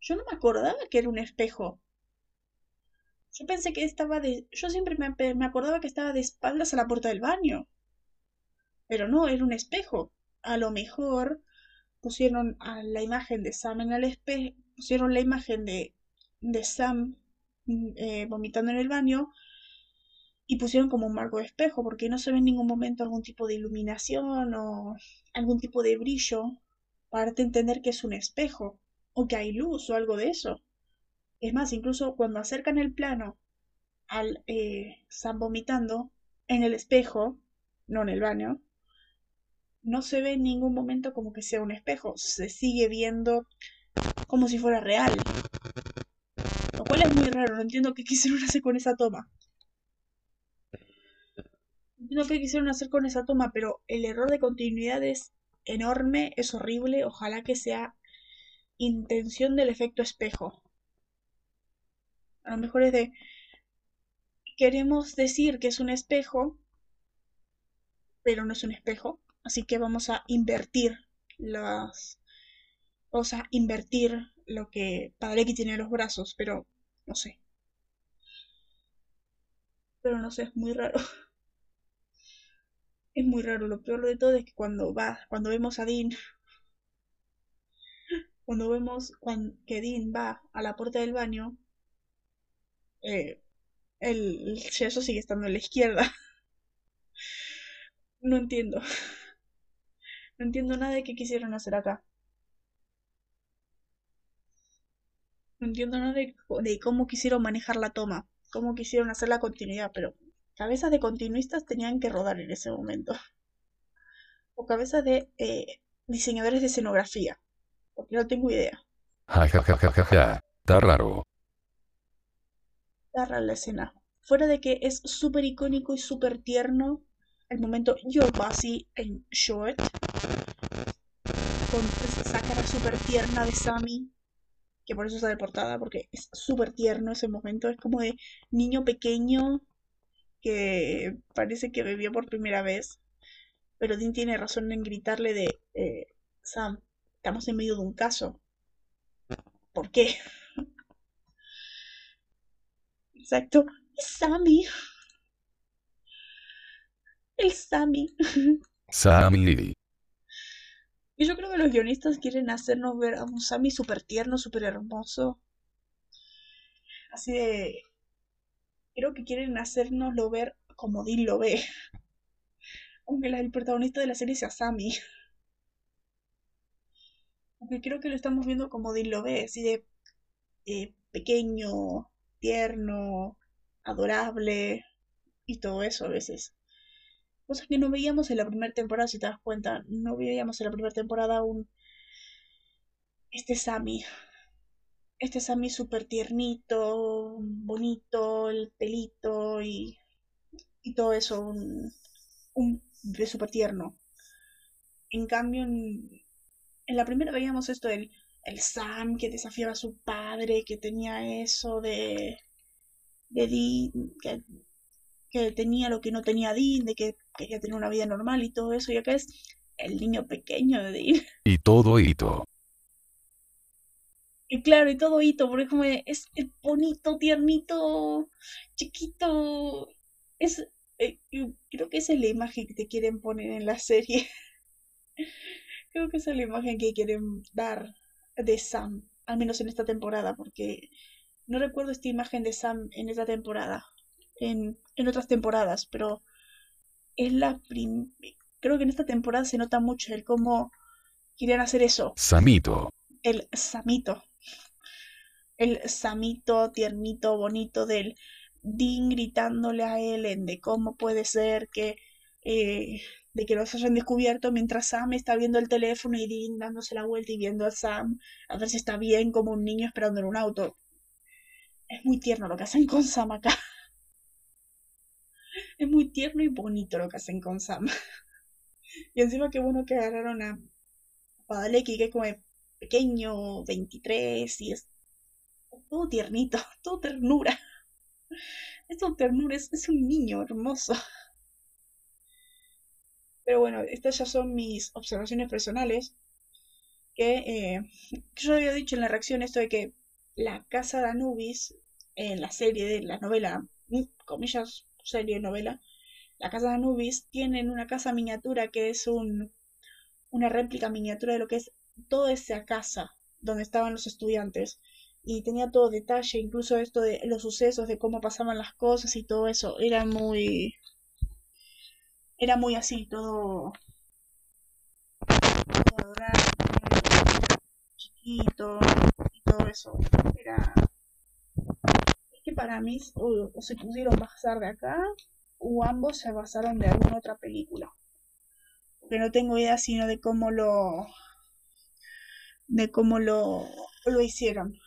Yo no me acordaba que era un espejo. Yo pensé que estaba de... Yo siempre me, me acordaba que estaba de espaldas a la puerta del baño. Pero no, era un espejo. A lo mejor pusieron la imagen de Sam en el espejo, pusieron la imagen de, de Sam eh, vomitando en el baño y pusieron como un marco de espejo porque no se ve en ningún momento algún tipo de iluminación o algún tipo de brillo para entender que es un espejo o que hay luz o algo de eso. Es más, incluso cuando acercan el plano al eh, Sam vomitando en el espejo, no en el baño, no se ve en ningún momento como que sea un espejo, se sigue viendo como si fuera real. Lo cual es muy raro, no entiendo qué quisieron hacer con esa toma. No entiendo qué quisieron hacer con esa toma, pero el error de continuidad es enorme, es horrible, ojalá que sea intención del efecto espejo. A lo mejor es de queremos decir que es un espejo, pero no es un espejo, así que vamos a invertir las vamos a invertir lo que Padalecki tiene en los brazos, pero no sé. Pero no sé, es muy raro. Es muy raro, lo peor de todo es que cuando va, cuando vemos a Dean cuando vemos cuando, que Dean va a la puerta del baño, eh, el yeso sigue estando a la izquierda. No entiendo. No entiendo nada de qué quisieron hacer acá. No entiendo nada de, de, cómo quisieron manejar la toma, cómo quisieron hacer la continuidad, pero cabezas de continuistas tenían que rodar en ese momento. o cabeza de eh, diseñadores de escenografía. Porque no tengo idea. Ja ja ja ja ja. Está raro. Está rara la escena. Fuera de que es súper icónico y súper tierno el momento Your Bossy en Short. Con esa cara súper tierna de Sammy. Que por eso está de portada, porque es súper tierno ese momento. Es como de niño pequeño que parece que bebió por primera vez. Pero Dean tiene razón en gritarle de eh, Sam, estamos en medio de un caso. ¿Por qué? Exacto. Sammy. El Sammy. Sammy. Y yo creo que los guionistas quieren hacernos ver a un Sammy súper tierno, súper hermoso. Así de... Creo que quieren hacernoslo ver como Dean lo ve. Aunque el protagonista de la serie sea Sammy. Aunque creo que lo estamos viendo como Dean lo ve, así de eh, pequeño, tierno, adorable y todo eso a veces. Cosas que no veíamos en la primera temporada, si te das cuenta. No veíamos en la primera temporada un... Este Sammy. Este Sammy súper tiernito, bonito, el pelito y, y todo eso. Un, un de súper tierno. En cambio, en, en, la primera veíamos esto del el Sam que desafiaba a su padre, que tenía eso de... de Dean, que tenía lo que no tenía Dean, de que quería tener una vida normal y todo eso, y acá es el niño pequeño de Dean. Y todo hito. Y claro, y todo hito, porque como es el bonito, tiernito, chiquito. Es, eh, creo que esa es la imagen que te quieren poner en la serie. creo que esa es la imagen que quieren dar de Sam, al menos en esta temporada, porque no recuerdo esta imagen de Sam en esta temporada en, en otras temporadas, pero es la creo que en esta temporada se nota mucho el cómo quieren hacer eso. Samito. El Samito. El Samito tiernito, bonito del Dean gritándole a Ellen de cómo puede ser que eh, de que los hayan descubierto mientras Sam está viendo el teléfono y Dean dándose la vuelta y viendo a Sam a ver si está bien como un niño esperando en un auto. Es muy tierno lo que hacen con Sam acá. Es muy tierno y bonito lo que hacen con Sam. y encima qué bueno que agarraron a Padalecki, que es como pequeño, 23, y es todo tiernito, todo ternura. Es todo ternura, es, un niño hermoso. Pero bueno, estas ya son mis observaciones personales. Que eh, yo había dicho en la reacción esto de que la casa de Anubis, en la serie de la novela, mm, comillas, serie novela, La Casa de Anubis, tienen una casa miniatura que es un, una réplica miniatura de lo que es toda esa casa donde estaban los estudiantes. Y tenía todo detalle, incluso esto de los sucesos, de cómo pasaban las cosas y todo eso. Era muy. Era muy así, todo. todo chiquito y todo eso. Era que para mí o, se pusieron basar de acá o ambos se basaron de alguna otra película. Que no tengo idea sino de cómo lo de cómo lo, lo hicieron.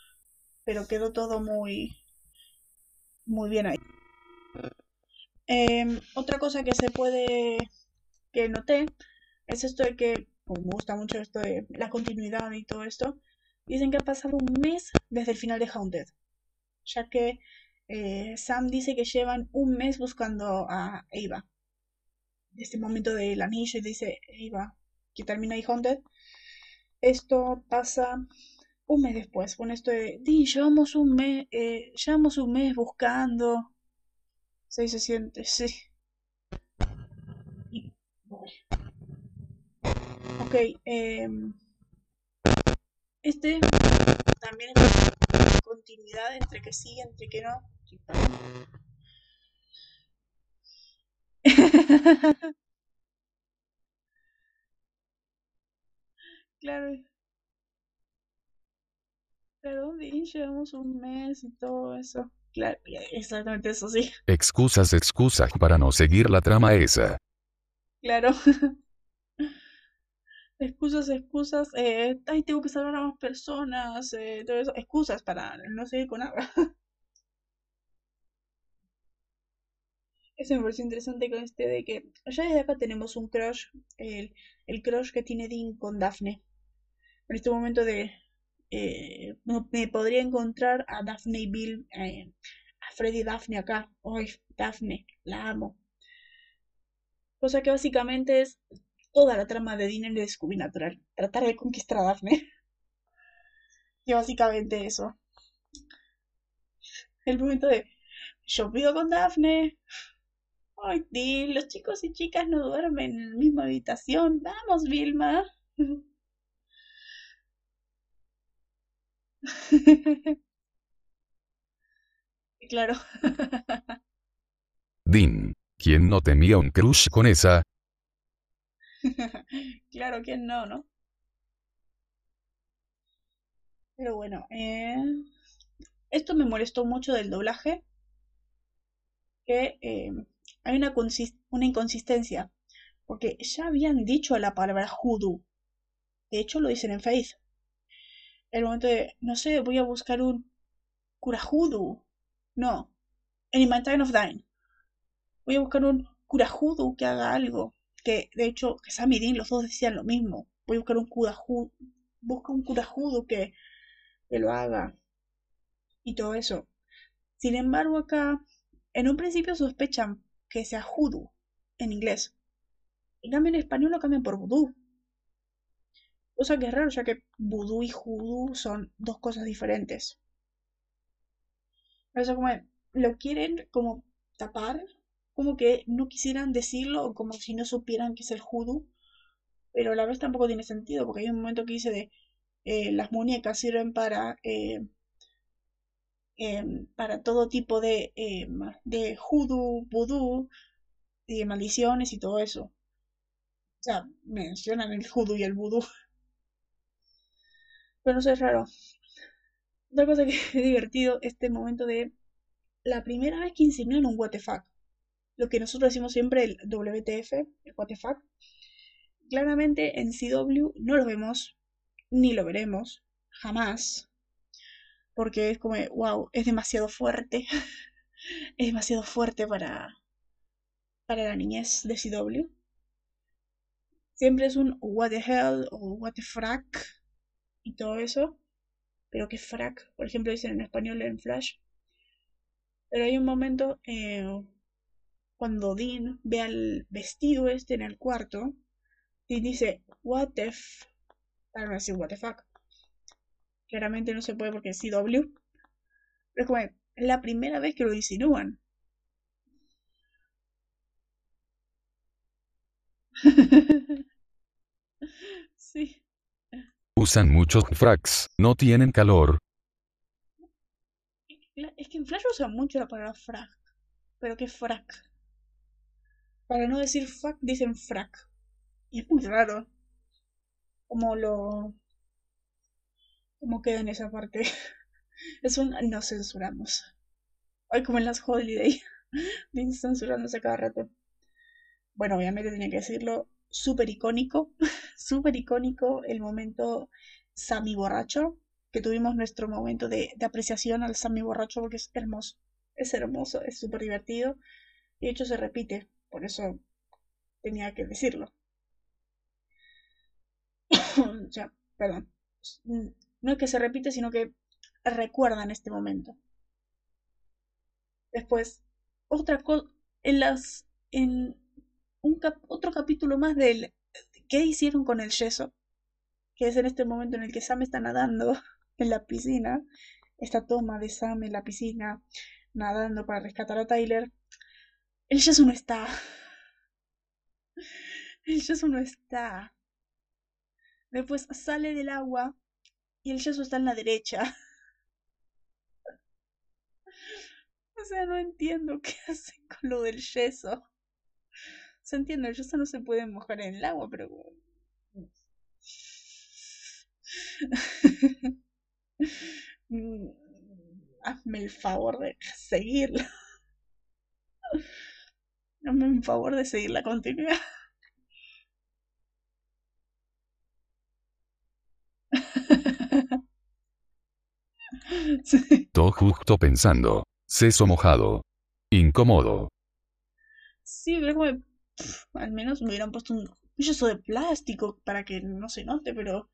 Pero quedó todo muy muy bien ahí. Em, otra cosa que se puede que noté es esto de que como me gusta mucho esto de la continuidad y todo esto. Dicen que ha pasado un mes desde el final de Haunted ya que eh, Sam dice que llevan un mes buscando a Eva. Este momento del anillo y dice Eva, que termina ahí Haunted. Esto pasa un mes después, con esto de, Di, llevamos un mes, eh, llevamos un mes buscando. Sí, se siente, sí. Ok, eh, este también es continuidad entre que sí, entre que no. claro. Claro, bien, llevamos un mes y todo eso. Claro, exactamente eso sí. Excusas, excusas para no seguir la trama esa. Claro. Excusas, excusas. Eh, ay, tengo que salvar a más personas. Eh, todo eso. Excusas para no seguir con nada. Eso me pareció interesante con este de que ya desde acá tenemos un crush, el, el crush que tiene Dean con Daphne. En este momento de... Eh, me podría encontrar a Daphne y Bill, eh, a Freddy y Daphne acá. Ay, Daphne, la amo. Cosa que básicamente es toda la trama de en el Scooby Natural. Tratar de conquistar a Daphne. Y básicamente eso. El momento de yo pido con Daphne. Ay, Dean, los chicos y chicas no duermen en la misma habitación. Vamos, Vilma. claro. Dean, ¿quién no tenía un crush con esa? claro, ¿quién no, no? Pero bueno, eh, esto me molestó mucho del doblaje. Que eh, hay una, inconsistencia. Porque ya habían dicho la palabra hoodoo. De hecho, lo dicen en Faith. El momento de, no sé, voy a buscar un cura hoodoo. No. En Time of Dying. Voy a buscar un cura hoodoo que haga algo. Que de hecho, que Sam y Dean los dos decían lo mismo. Voy a buscar un cura. Busca un cura que, que lo haga. Y todo eso. Sin embargo, acá, en un principio sospechan que sea hoodoo en inglés. En cambio, en español lo cambian por voodoo. Cosa que es raro, ya que voodoo y hoodoo son dos cosas diferentes. Eso como lo quieren como tapar, como que no quisieran decirlo, como si no supieran que es el hoodoo. Pero a la vez tampoco tiene sentido, porque hay un momento que dice de eh, las muñecas sirven para eh, Em, para todo tipo de, eh, de hoodoo, voodoo, de maldiciones y todo eso. O sea, mencionan el hoodoo y el voodoo. Pero no sé, es raro. Otra cosa que es divertido, este momento de la primera vez que insinuan un WTF. Lo que nosotros decimos siempre el WTF, el WTF. Claramente en CW no lo vemos, ni lo veremos, jamás porque es como, wow, es demasiado fuerte. es demasiado fuerte para, para la niñez de CW. Siempre es un what the hell o what the frack y todo eso. Pero que frack, por ejemplo, dicen en español en Flash. Pero hay un momento eh, cuando Dean ve al vestido este en el cuarto y dice, what the f... Para no decir what the fuck. Claramente no se puede porque es CW. Pero es como la primera vez que lo insinúan. sí. Usan muchos fracs, no tienen calor. Es que en Flash usan mucho la palabra frac. Pero ¿qué frac? Para no decir fuck, dicen frac. Y es muy raro. Como lo ¿Cómo queda en esa parte? Es un no censuramos. Hoy como en las holiday. Bien censurándose cada rato. Bueno, obviamente tenía que decirlo. Súper icónico. Súper icónico el momento Sammy borracho. Que tuvimos nuestro momento de, apreciación al Sammy borracho porque es hermoso. Es hermoso, es súper divertido. Y de hecho se repite. Por eso tenía que decirlo. o sea, perdón no es que se repite, sino que recuerda en este momento. Después, otra cosa, en las, en un otro capítulo más del qué hicieron con el yeso, que es en este momento en el que Sam está nadando en la piscina, esta toma de Sam en la piscina, nadando para rescatar a Tyler, el yeso no está. El yeso no está. Después sale del agua y el yeso está en la derecha. O sea, no entiendo qué hacen con lo del yeso. Se entiende, el yeso no se puede mojar en el agua, pero... Hazme el favor de seguirla. Hazme un favor de seguir la continuidad. sí. Todo justo pensando. Seso mojado. Incómodo. Sí, luego me... Al menos me hubieran puesto un yeso de plástico para que no se note, pero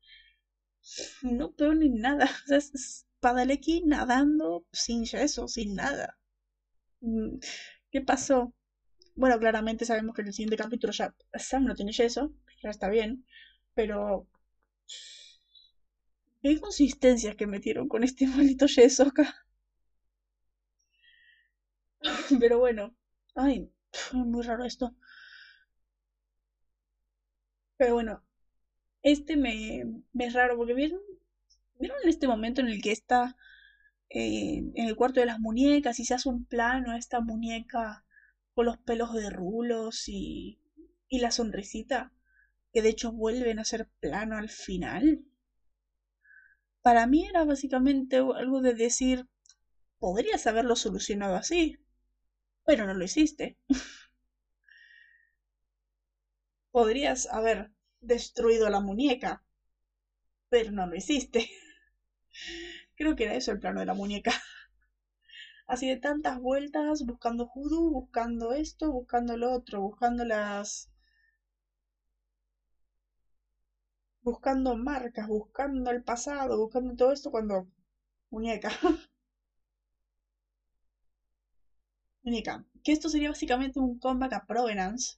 no veo ni nada. O sea, es Padalecki nadando sin yeso, sin nada. Mm, ¿Qué pasó? Bueno, claramente sabemos que en el siguiente capítulo ya Sam no tiene yeso, ya está bien, pero qué inconsistencias que metieron con este maldito yeso acá. Pero bueno, ay, muy raro esto. Pero bueno, este me, me es raro porque vieron, vieron en este momento en el que está eh, en el cuarto de las muñecas y se hace un plano a esta muñeca con los pelos de rulos y, y la sonrisita, que de hecho vuelven a ser plano al final. Para mí era básicamente algo de decir, podrías haberlo solucionado así, pero no lo hiciste. Podrías haber destruido la muñeca, pero no lo hiciste. Creo que era eso el plano de la muñeca. Así de tantas vueltas, buscando Hoodoo, buscando esto, buscando lo otro, buscando las... buscando marcas, buscando el pasado, buscando todo esto cuando... muñeca. muñeca. Que esto sería básicamente un comeback a Provenance.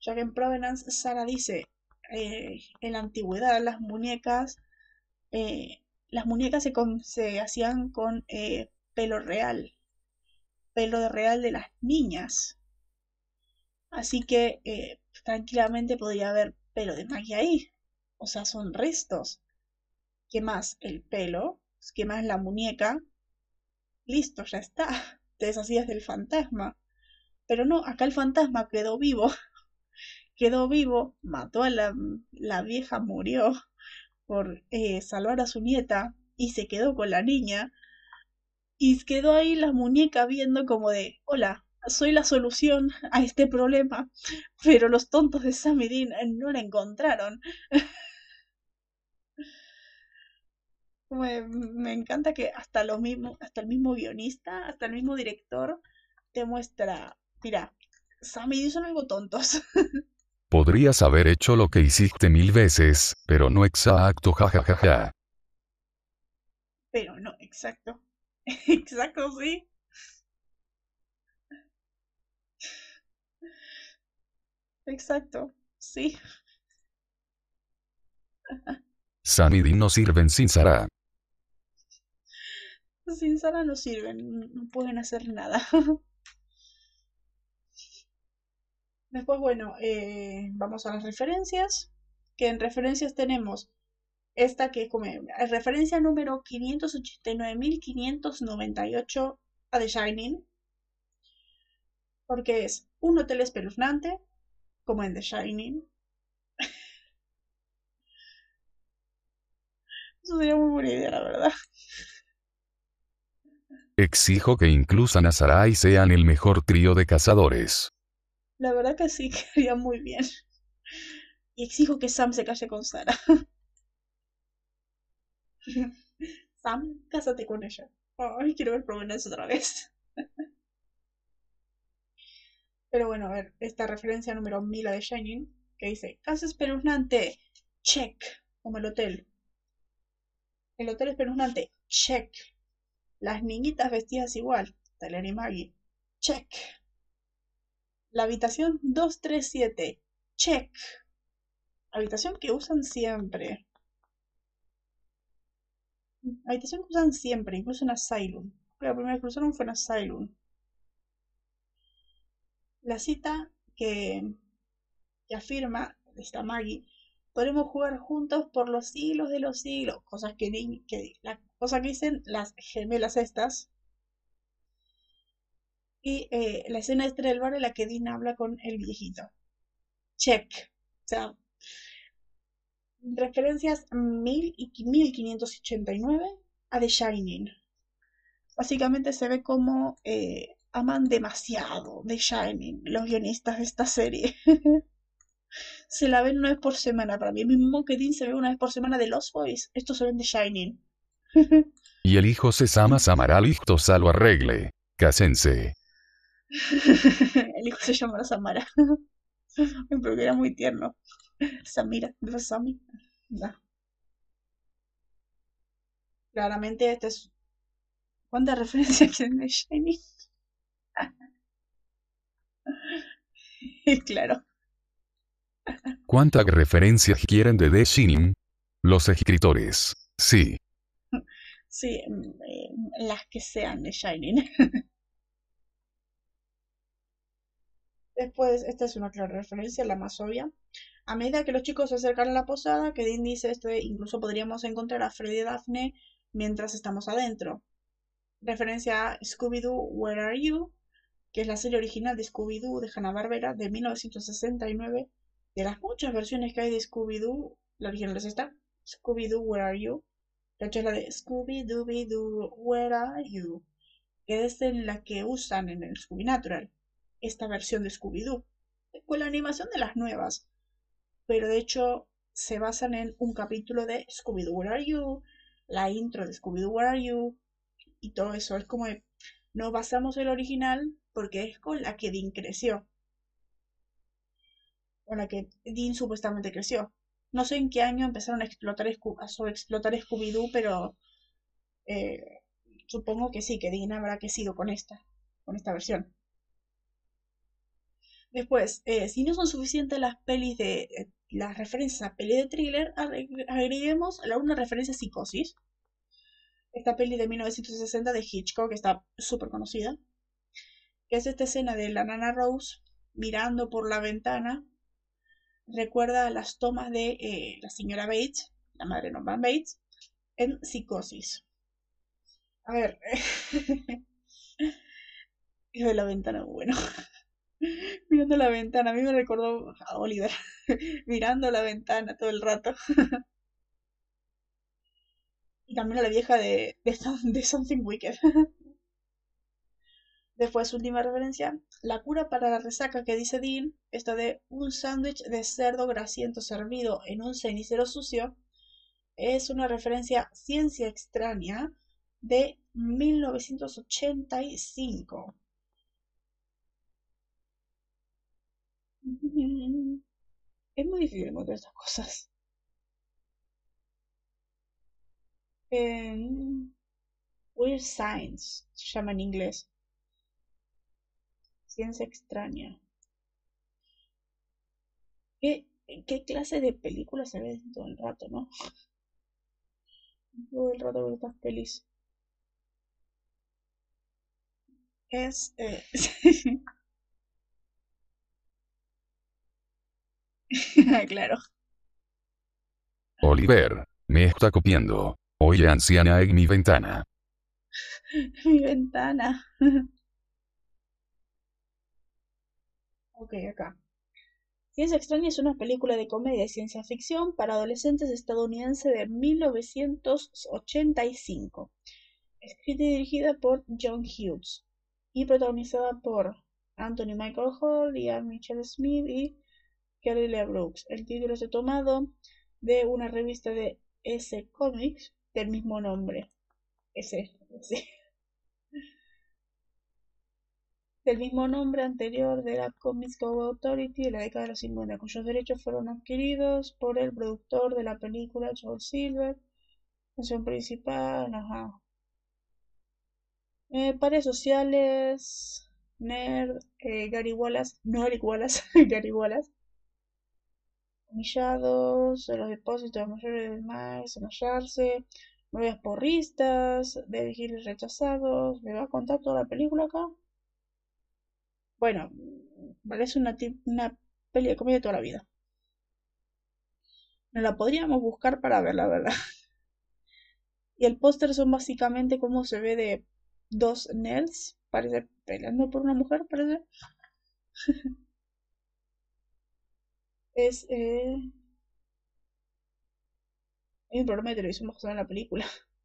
Ya que en Provenance Sara dice, eh, en la antigüedad las muñecas... eh, las muñecas se, con- se hacían con eh, pelo real, pelo real de las niñas. Así que eh, tranquilamente podría haber pelo de magia ahí. O sea, son restos. ¿Qué más? El pelo. ¿Qué más la muñeca? Listo, ya está. Te deshacías del fantasma. Pero no, acá el fantasma quedó vivo. Quedó vivo, mató a la, la vieja, murió por eh, salvar a su nieta y se quedó con la niña. Y quedó ahí la muñeca viendo como de, hola, soy la solución a este problema, pero los tontos de Sam y Dean eh, no la encontraron. Me, me encanta que hasta, lo mismo, hasta el mismo guionista, hasta el mismo director, te muestra, mira, Sam y Dean son algo tontos. Podrías haber hecho lo que hiciste mil veces, pero no exacto, jajajaja. Pero no, exacto. Exacto, sí. Exacto, sí. Sam y Dean no sirven sin Sara. Sin Sara no sirven, no pueden hacer nada. Después, bueno, eh, vamos a las referencias. Que en referencias tenemos esta que es como eh, referencia número 589.598 a The Shining. Porque es un hotel espeluznante, como en The Shining. Eso sería muy buena idea, la verdad. Exijo que inclusan a Sarai sean el mejor trío de cazadores. La verdad que sí, quedaría muy bien. Y exijo que Sam se calle con Sara. Sam, cásate con ella. Ay, quiero ver Provenance otra vez. Pero bueno, a ver, esta referencia número 1000 a de Shining, que dice, casa espeluznante, check, como el hotel. El hotel espeluznante, check. Las niñitas vestidas igual, Tyler y Maggie, check. La habitación 237, check. Habitación que usan siempre. Habitación que usan siempre, incluso en Asylum. La primera que usaron fue en Asylum. La cita que, que afirma esta Maggie, podremos jugar juntos por los siglos de los siglos. Cosas que, que la cosa que dicen las gemelas estas. Y eh, la escena esta del bar en la que Dean habla con el viejito. Check. O sea, referencias 1000 y 1589 a The Shining. Básicamente se ve como eh, aman demasiado The Shining los guionistas de esta serie. se la ven una vez por semana. Para mí, el mismo que Dean se ve una vez por semana de Lost Boys. Esto se ve en The Shining. Y el hijo se llama Samara listo lo arregle. Cásense. el hijo se llamará Samara. Pero que era muy tierno. Samira, ¿no Sami? Claramente este es... ¿Cuántas referencias quieren de Shiny? claro. ¿Cuántas referencias quieren de The Shining? Los escritores. Sí. Sí, mm, eh, las que sean de Shining. Después, esta es una clara referencia, la más obvia. A medida que los chicos se acercan a la posada, que dice esto, incluso podríamos encontrar a Freddy y Daphne mientras estamos adentro. Referencia a Scooby-Doo, Where Are You? que es la serie original de Scooby-Doo de Hanna-Barbera de 1969. De las muchas versiones que hay de Scooby-Doo, la original es esta, Scooby-Doo, Where Are You? De hecho es la de Scooby-Dooby-Doo, Where Are You? Que es la que usan en el Scooby Natural esta versión de Scooby-Doo, con la animación de las nuevas, pero de hecho se basan en un capítulo de Scooby-Doo Where Are You, la intro de Scooby-Doo Where Are You, y todo eso. Es como nos basamos el original porque es con la que Dean creció. Con la que Dean supuestamente creció. No sé en qué año empezaron a explotar a sobreexplotar Scooby-Doo, pero eh, supongo que sí, que Dean habrá crecido con esta, con esta versión. Después, eh, si no son suficientes las pelis de eh, las referencias a pelis de thriller, agreguemos una referencia a psicosis. Esta peli de 1960 de Hitchcock, que está súper conocida. Que es esta escena de la nana Rose mirando por la ventana. Recuerda las tomas de eh, la señora Bates, la madre Norman Bates, en psicosis. A ver. Lo de la ventana, bueno. mirando la ventana. A mí me recordó a Oliver, mirando la ventana todo el rato. y también a la vieja de, Something Wicked. Después, última referencia, la cura para la resaca que dice Dean, esta de un sándwich de cerdo grasiento servido en un cenicero sucio, es una referencia ciencia extraña de 1985. Es muy difícil encontrar estas cosas. En Weird Science se llama en inglés. Ciencia extraña. ¿Qué, qué clase de películas se ve todo el rato, no? Todo el rato de estas pelis. Es. Eh, claro. Oliver, me está copiando. Oye, anciana, en mi ventana. mi ventana. ok, acá. Ciencia Extraña es una película de comedia y ciencia ficción para adolescentes estadounidense de 1985. Escrita y dirigida por John Hughes y protagonizada por Anthony Michael Hall, y Michelle Smith y Brooks. El título es tomado de una revista de S Comics del mismo nombre. S, Del mismo nombre anterior de la Comics Go Authority de la década de los 50, cuyos derechos fueron adquiridos por el productor de la película Joel Silver. Canción principal, ajá. Eh, pares sociales, Nerd, eh, Gary Wallace, no Eric Wallace, Gary Wallace, humillados, los depósitos mayores del maíz en hallarse, novias porristas, de vigiles rechazados. ¿Me va a contar toda la película acá? Bueno, parece una, una peli de comedia de toda la vida. No la podríamos buscar para ver, la verdad. Y el póster son básicamente como se ve de dos nerds, parece peleando por una mujer, parece. es eh, hay un programa de televisión basado en la película.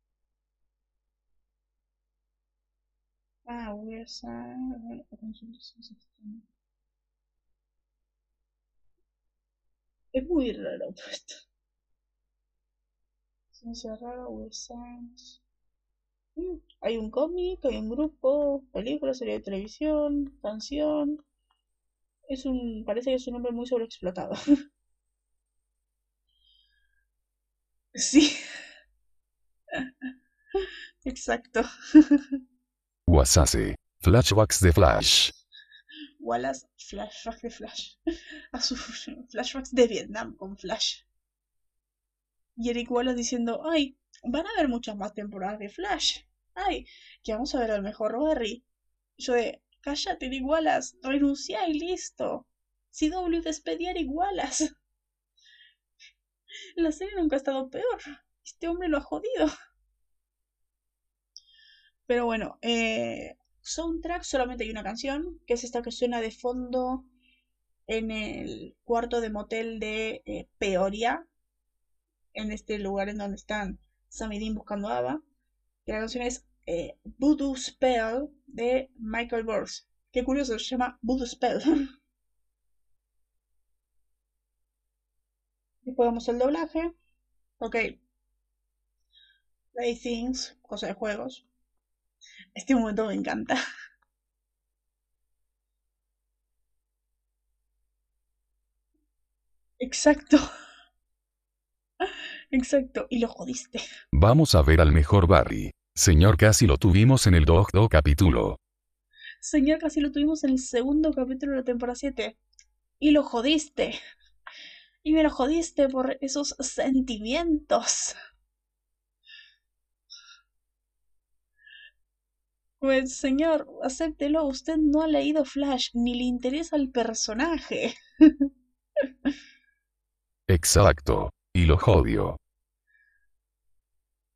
Ah, Weird Science. Es muy raro esto. Ciencia rara, Science. Hay un cómic, hay un grupo, película, serie de televisión, canción. Es un. parece que es un hombre muy sobreexplotado. sí. Exacto. Wasase. Flashbacks de Flash. Wallace, flashbacks de Flash. A sus flashbacks de Vietnam con Flash. Y Eric Wallace diciendo, ay, van a haber muchas más temporadas de Flash. Ay, que vamos a ver al mejor Barry. Yo de, cállate Eric Wallace, renuncia y listo. CW despedía Eric Wallace. La serie nunca ha estado peor. Este hombre lo ha jodido. Pero bueno, eh, soundtrack solamente hay una canción, que es esta que suena de fondo en el cuarto de motel de eh, Peoria, en este lugar en donde están Sam y Dean buscando a Ava. la canción es eh, Voodoo Spell de Michael Burns. Qué curioso, se llama Voodoo Spell. Después vamos al doblaje. Ok. Play Things, cosa de juegos. Este momento me encanta. Exacto. Exacto. Y lo jodiste. Vamos a ver al mejor Barry. Señor, casi lo tuvimos en el Dog capítulo. Señor, casi lo tuvimos en el segundo capítulo de la temporada 7. Y lo jodiste. Y me lo jodiste por esos sentimientos. Pues señor, acéptelo, usted no ha leído Flash, ni le interesa el personaje. Exacto, y lo odio.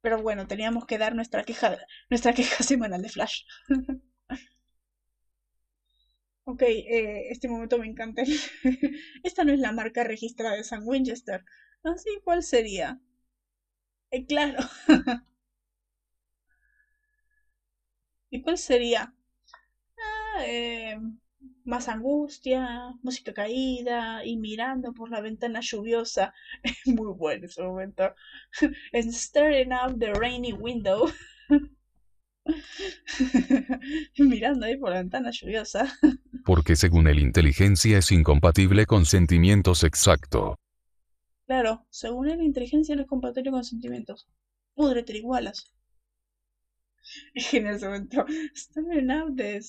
Pero bueno, teníamos que dar nuestra queja, nuestra queja semanal de Flash. ok, eh, este momento me encanta. Esta no es la marca registrada de San Winchester. Así, ah, ¿cuál sería? Eh, claro. ¿Y cuál sería? Ah, eh, más angustia, música caída y mirando por la ventana lluviosa. Muy bueno ese momento. And staring out the rainy window. mirando ahí por la ventana lluviosa. Porque según el inteligencia es incompatible con sentimientos exacto. Claro, según la inteligencia no es compatible con sentimientos. Pudrete igualas. en ese momento, staring out the,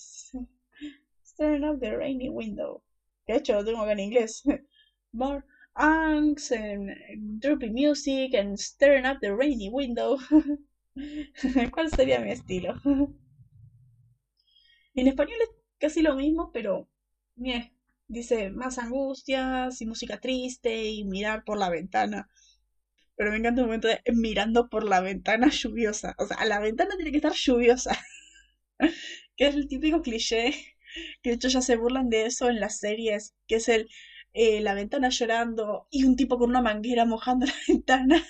staring out the rainy window. De hecho, lo tengo acá en inglés. More angst and droopy music and staring out the rainy window. ¿Cuál sería mi estilo? en español es casi lo mismo, pero dice más angustias y música triste y mirar por la ventana. Pero me encanta el momento de mirando por la ventana lluviosa. O sea, la ventana tiene que estar lluviosa. que es el típico cliché. Que de hecho ya se burlan de eso en las series. Que es el eh, la ventana llorando y un tipo con una manguera mojando la ventana.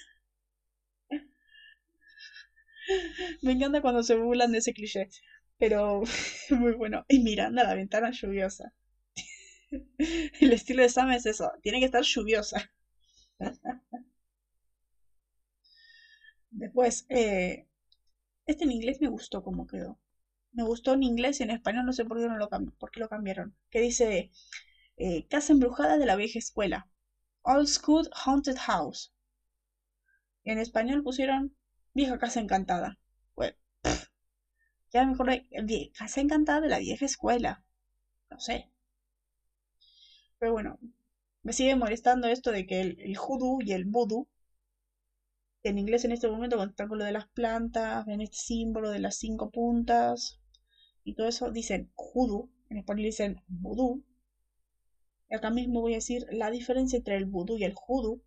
me encanta cuando se burlan de ese cliché. Pero muy bueno. Y mirando a la ventana lluviosa. el estilo de Sam es eso. Tiene que estar lluviosa. Después, eh, este en inglés me gustó como quedó. Me gustó en inglés y en español no sé por qué, no lo, por qué lo cambiaron. Que dice eh, Casa embrujada de la vieja escuela. Old School Haunted House. Y en español pusieron Vieja Casa Encantada. Bueno, ya mejor Casa Encantada de la vieja escuela. No sé. Pero bueno, me sigue molestando esto de que el, el y el voodoo en inglés en este momento, cuando están con lo de las plantas, ven este símbolo de las cinco puntas y todo eso, dicen hoodoo, en español dicen vudú. Y acá mismo voy a decir la diferencia entre el vudú y el hoodoo.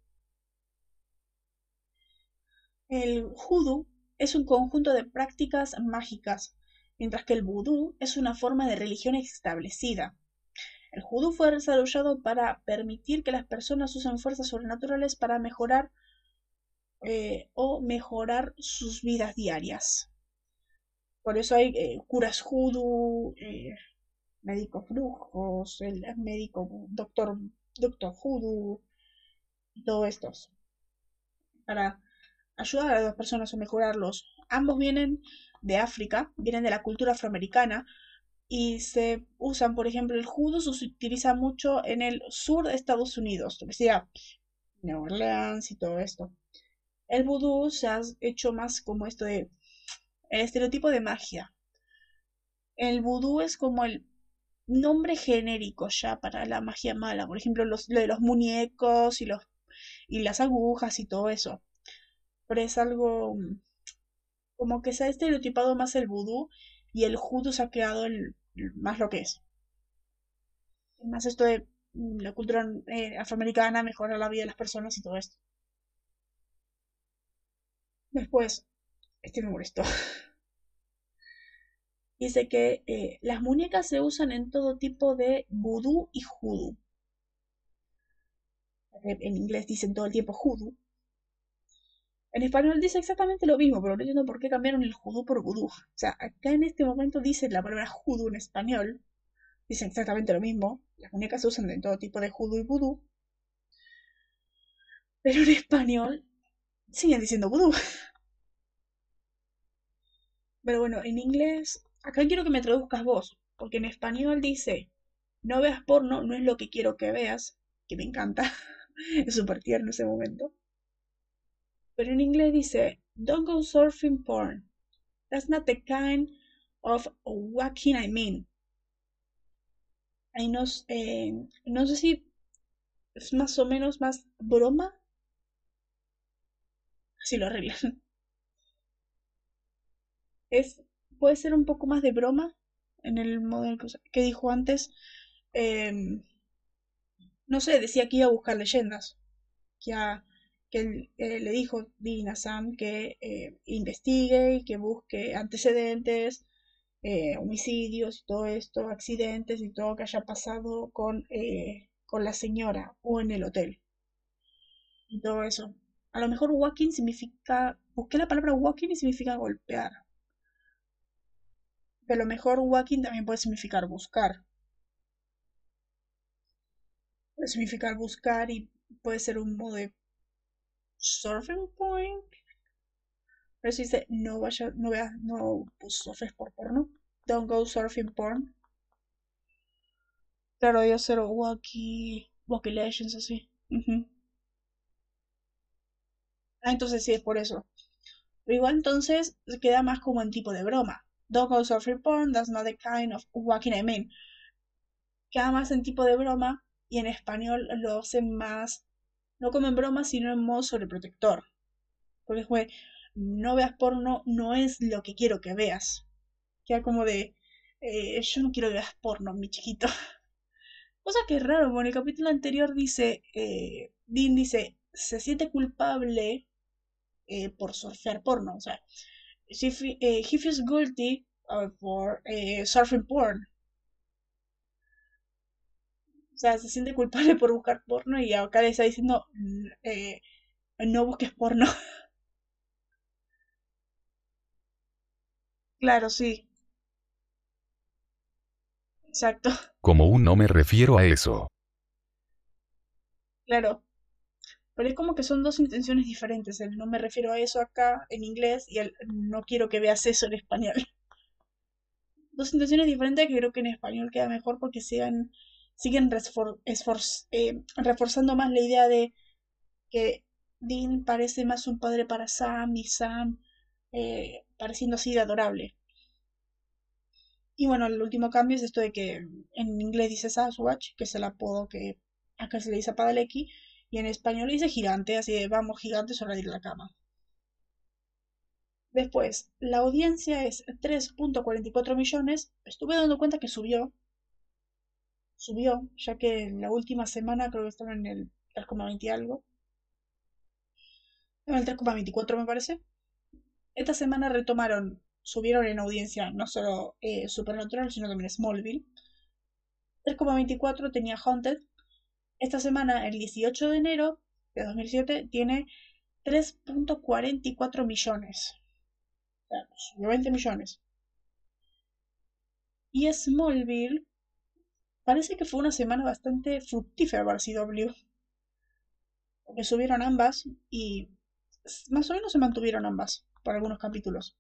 El hoodoo es un conjunto de prácticas mágicas, mientras que el vudú es una forma de religión establecida. El hoodoo fue desarrollado para permitir que las personas usen fuerzas sobrenaturales para mejorar eh, o mejorar sus vidas diarias. Por eso hay eh, curas judo, eh, médicos brujos, el médico doctor, doctor judo y todo esto. Para ayudar a las personas a mejorarlos. Ambos vienen de África, vienen de la cultura afroamericana y se usan, por ejemplo, el judo se utiliza mucho en el sur de Estados Unidos, sea New Orleans y todo esto. El vudú se ha hecho más como esto de el estereotipo de magia. El vudú es como el nombre genérico ya para la magia mala. Por ejemplo, los, lo de los muñecos y, los, y las agujas y todo eso. Pero es algo mm, como que se ha estereotipado más el vudú y el judo se ha quedado el, más lo que es. Más esto de mm, la cultura eh, afroamericana mejora la vida de las personas y todo esto. Después, este me molestó. Dice que eh, las muñecas se usan en todo tipo de vudú y hoodoo. En inglés dicen todo el tiempo hoodoo. En español dice exactamente lo mismo, pero no entiendo por qué cambiaron el hoodoo por vudú. O sea, acá en este momento dice la palabra hoodoo en español. Dicen exactamente lo mismo. Las muñecas se usan en todo tipo de hoodoo y vudú. Pero en español siguen diciendo vudú. Pero bueno, en inglés, acá quiero que me traduzcas vos, porque en español dice, no veas porno, no es lo que quiero que veas, que me encanta, es súper tierno ese momento. Pero en inglés dice, don't go surfing porn. That's not the kind of walking I mean. Ahí no, eh, no sé si es más o menos más broma. Así lo arreglan es, puede ser un poco más de broma en el modelo que dijo antes. Em, no sé, decía que iba a buscar leyendas. Que, que eh, le dijo Dean a Sam que eh, investigue y que busque antecedentes, eh, homicidios y todo esto, accidentes y todo que haya pasado con, con la señora o en el hotel. Y todo eso. A lo mejor walking significa. Busqué la palabra walking y significa golpear. Pero lo mejor walking también puede significar buscar. Puede significar buscar y puede ser un modo de surfing point. Pero si dice no vaya, no veas, no pues, surfes por porno. Don't go surfing porn. Claro, yo hacer walkie, walkie legends así. Ah, entonces sí es por eso. Pero igual entonces queda más como en tipo de broma. Don't go surfing porn, that's not the kind of walking I mean. Queda más en tipo de broma y en español lo hacen más, no como en broma, sino en modo sobreprotector. Porque fue, no veas porno, no es lo que quiero que veas. Queda como de, eh, yo no quiero que veas porno, mi chiquito. Cosa que es raro, porque en el capítulo anterior dice, eh, Dean dice, se siente culpable eh, por surfear porno. O sea, he feels guilty for surfing porn. O sea, se siente culpable por buscar porno y acá le está diciendo eh, no busques porno. claro, sí. Exacto. Como un no me refiero a eso. Claro. Pero es como que son dos intenciones diferentes. El no me refiero a eso acá en inglés y el no quiero que veas eso en español. Dos intenciones diferentes que creo que en español queda mejor porque siguen, siguen eh, reforzando más la idea de que Dean parece más un padre para Sam y Sam eh, pareciendo así de adorable. Y bueno, el último cambio es esto de que en inglés dice Sasquatch, que es el apodo que acá se le dice a Padalecki, y en español dice gigante, así de vamos gigante sobre la cama. Después, la audiencia es 3.44 millones. Estuve dando cuenta que subió. Subió, ya que en la última semana creo que estaba en el 3,20 algo. En el 3,24 me parece. Esta semana retomaron, subieron en audiencia no solo eh, Supernatural, sino también Smallville. 3,24 tenía Haunted, esta semana, el 18 de enero de 2007, tiene 3.44 millones. O sea, 20 millones. Y Smallville parece que fue una semana bastante fructífera para CW. Porque subieron ambas y más o menos se mantuvieron ambas por algunos capítulos.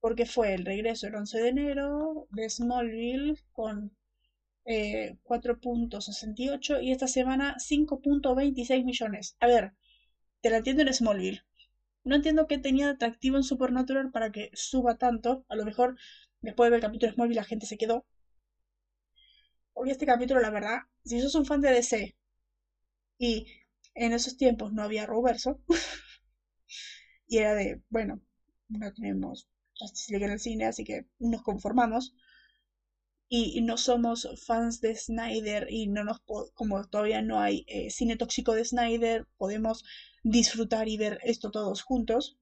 porque fue el regreso el 11 de enero de Smallville con 4.68 eh, y esta semana 5.26 millones. A ver, te la entiendo en Smallville. No entiendo qué tenía de atractivo en Supernatural para que suba tanto. A lo mejor después de ver el capítulo de Smallville la gente se quedó. Hoy este capítulo, la verdad, si sos un fan de DC y en esos tiempos no había Roverso y era de, bueno, no tenemos Justice League en el cine, así que nos conformamos y no somos fans de Snyder y no nos como todavía no hay eh, cine tóxico de Snyder, podemos disfrutar y ver esto todos juntos.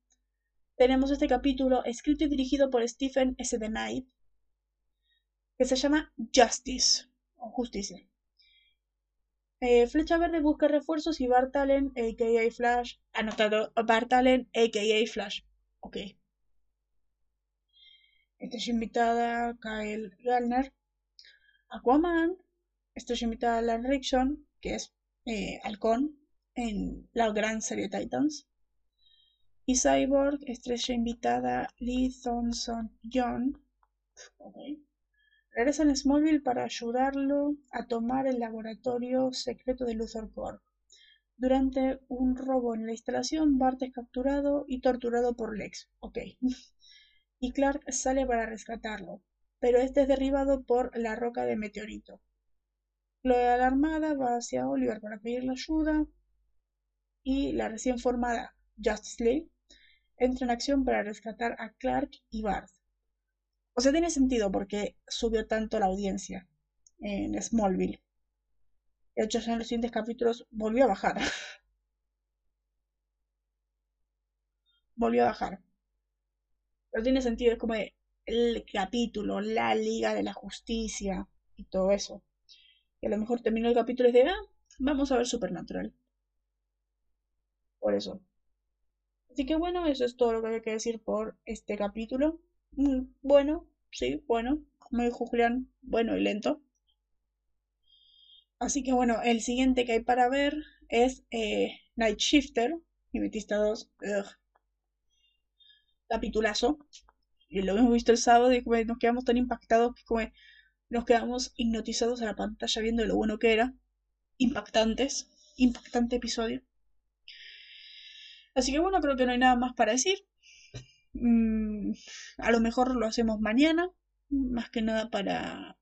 Tenemos este capítulo escrito y dirigido por Stephen S. The Knight que se llama Justice o Justicia. Eh, Flecha Verde busca refuerzos y Bart Allen, a.k.a. Flash, anotado Bart Allen, a.k.a. Flash. Ok. Esta es invitada Kyle Gallner, Aquaman, estoy invitada a Alan Rickson, que es eh, Halcón en la gran serie Titans. Y Cyborg, estrella invitada Lee Thompson John. Regresa en Smallville para ayudarlo a tomar el laboratorio secreto de Luthor Corp. Durante un robo en la instalación, Bart es capturado y torturado por Lex. Ok. y Clark sale para rescatarlo pero este es derribado por la roca de meteorito. Chloe alarmada va hacia Oliver para pedirle ayuda y la recién formada Justice League entra en acción para rescatar a Clark y Bart. O sea, tiene sentido porque subió tanto la audiencia en Smallville. De hecho, en los siguientes capítulos volvió a bajar. volvió a bajar. Pero tiene sentido, es como de, el capítulo, la Liga de la Justicia y todo eso. Y a lo mejor terminó el capítulo y de, ah, vamos a ver Supernatural. Por eso. Así que bueno, eso es todo lo que hay que decir por este capítulo. Mm, bueno, sí, bueno, como dijo Julián, bueno y lento. Así que bueno, el siguiente que hay para ver es eh, Night Shifter, y metiste 2. Capitulazo y lo hemos visto el sábado y nos quedamos tan impactados que como nos quedamos hipnotizados a la pantalla viendo lo bueno que era. Impactantes. Impactante episodio. Así que bueno, creo que no hay nada más para decir. Mm, a lo mejor lo hacemos mañana. Más que nada para.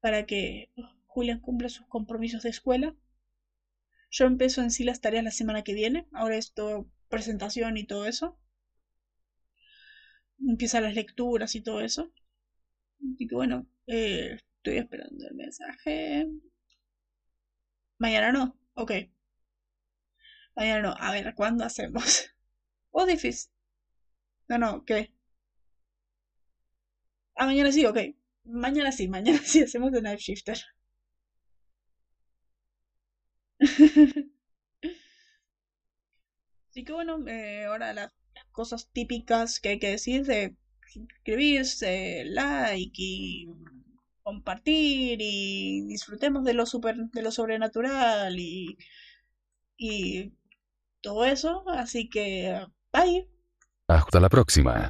para que Julián cumpla sus compromisos de escuela. Yo empiezo en sí las tareas la semana que viene. Ahora esto presentación y todo eso empieza las lecturas y todo eso. Así que bueno, eh, estoy esperando el mensaje. Mañana no, ok. Mañana no, a ver, ¿cuándo hacemos? ¿O oh, difícil? No, no, ¿qué? Ah, mañana sí, ok. Mañana sí, mañana sí hacemos The Knife Shifter. Así que bueno, eh, ahora la cosas típicas que hay que decir de suscribirse, like y compartir y disfrutemos de lo super, de lo sobrenatural y, y todo eso. Así que bye. Hasta la próxima.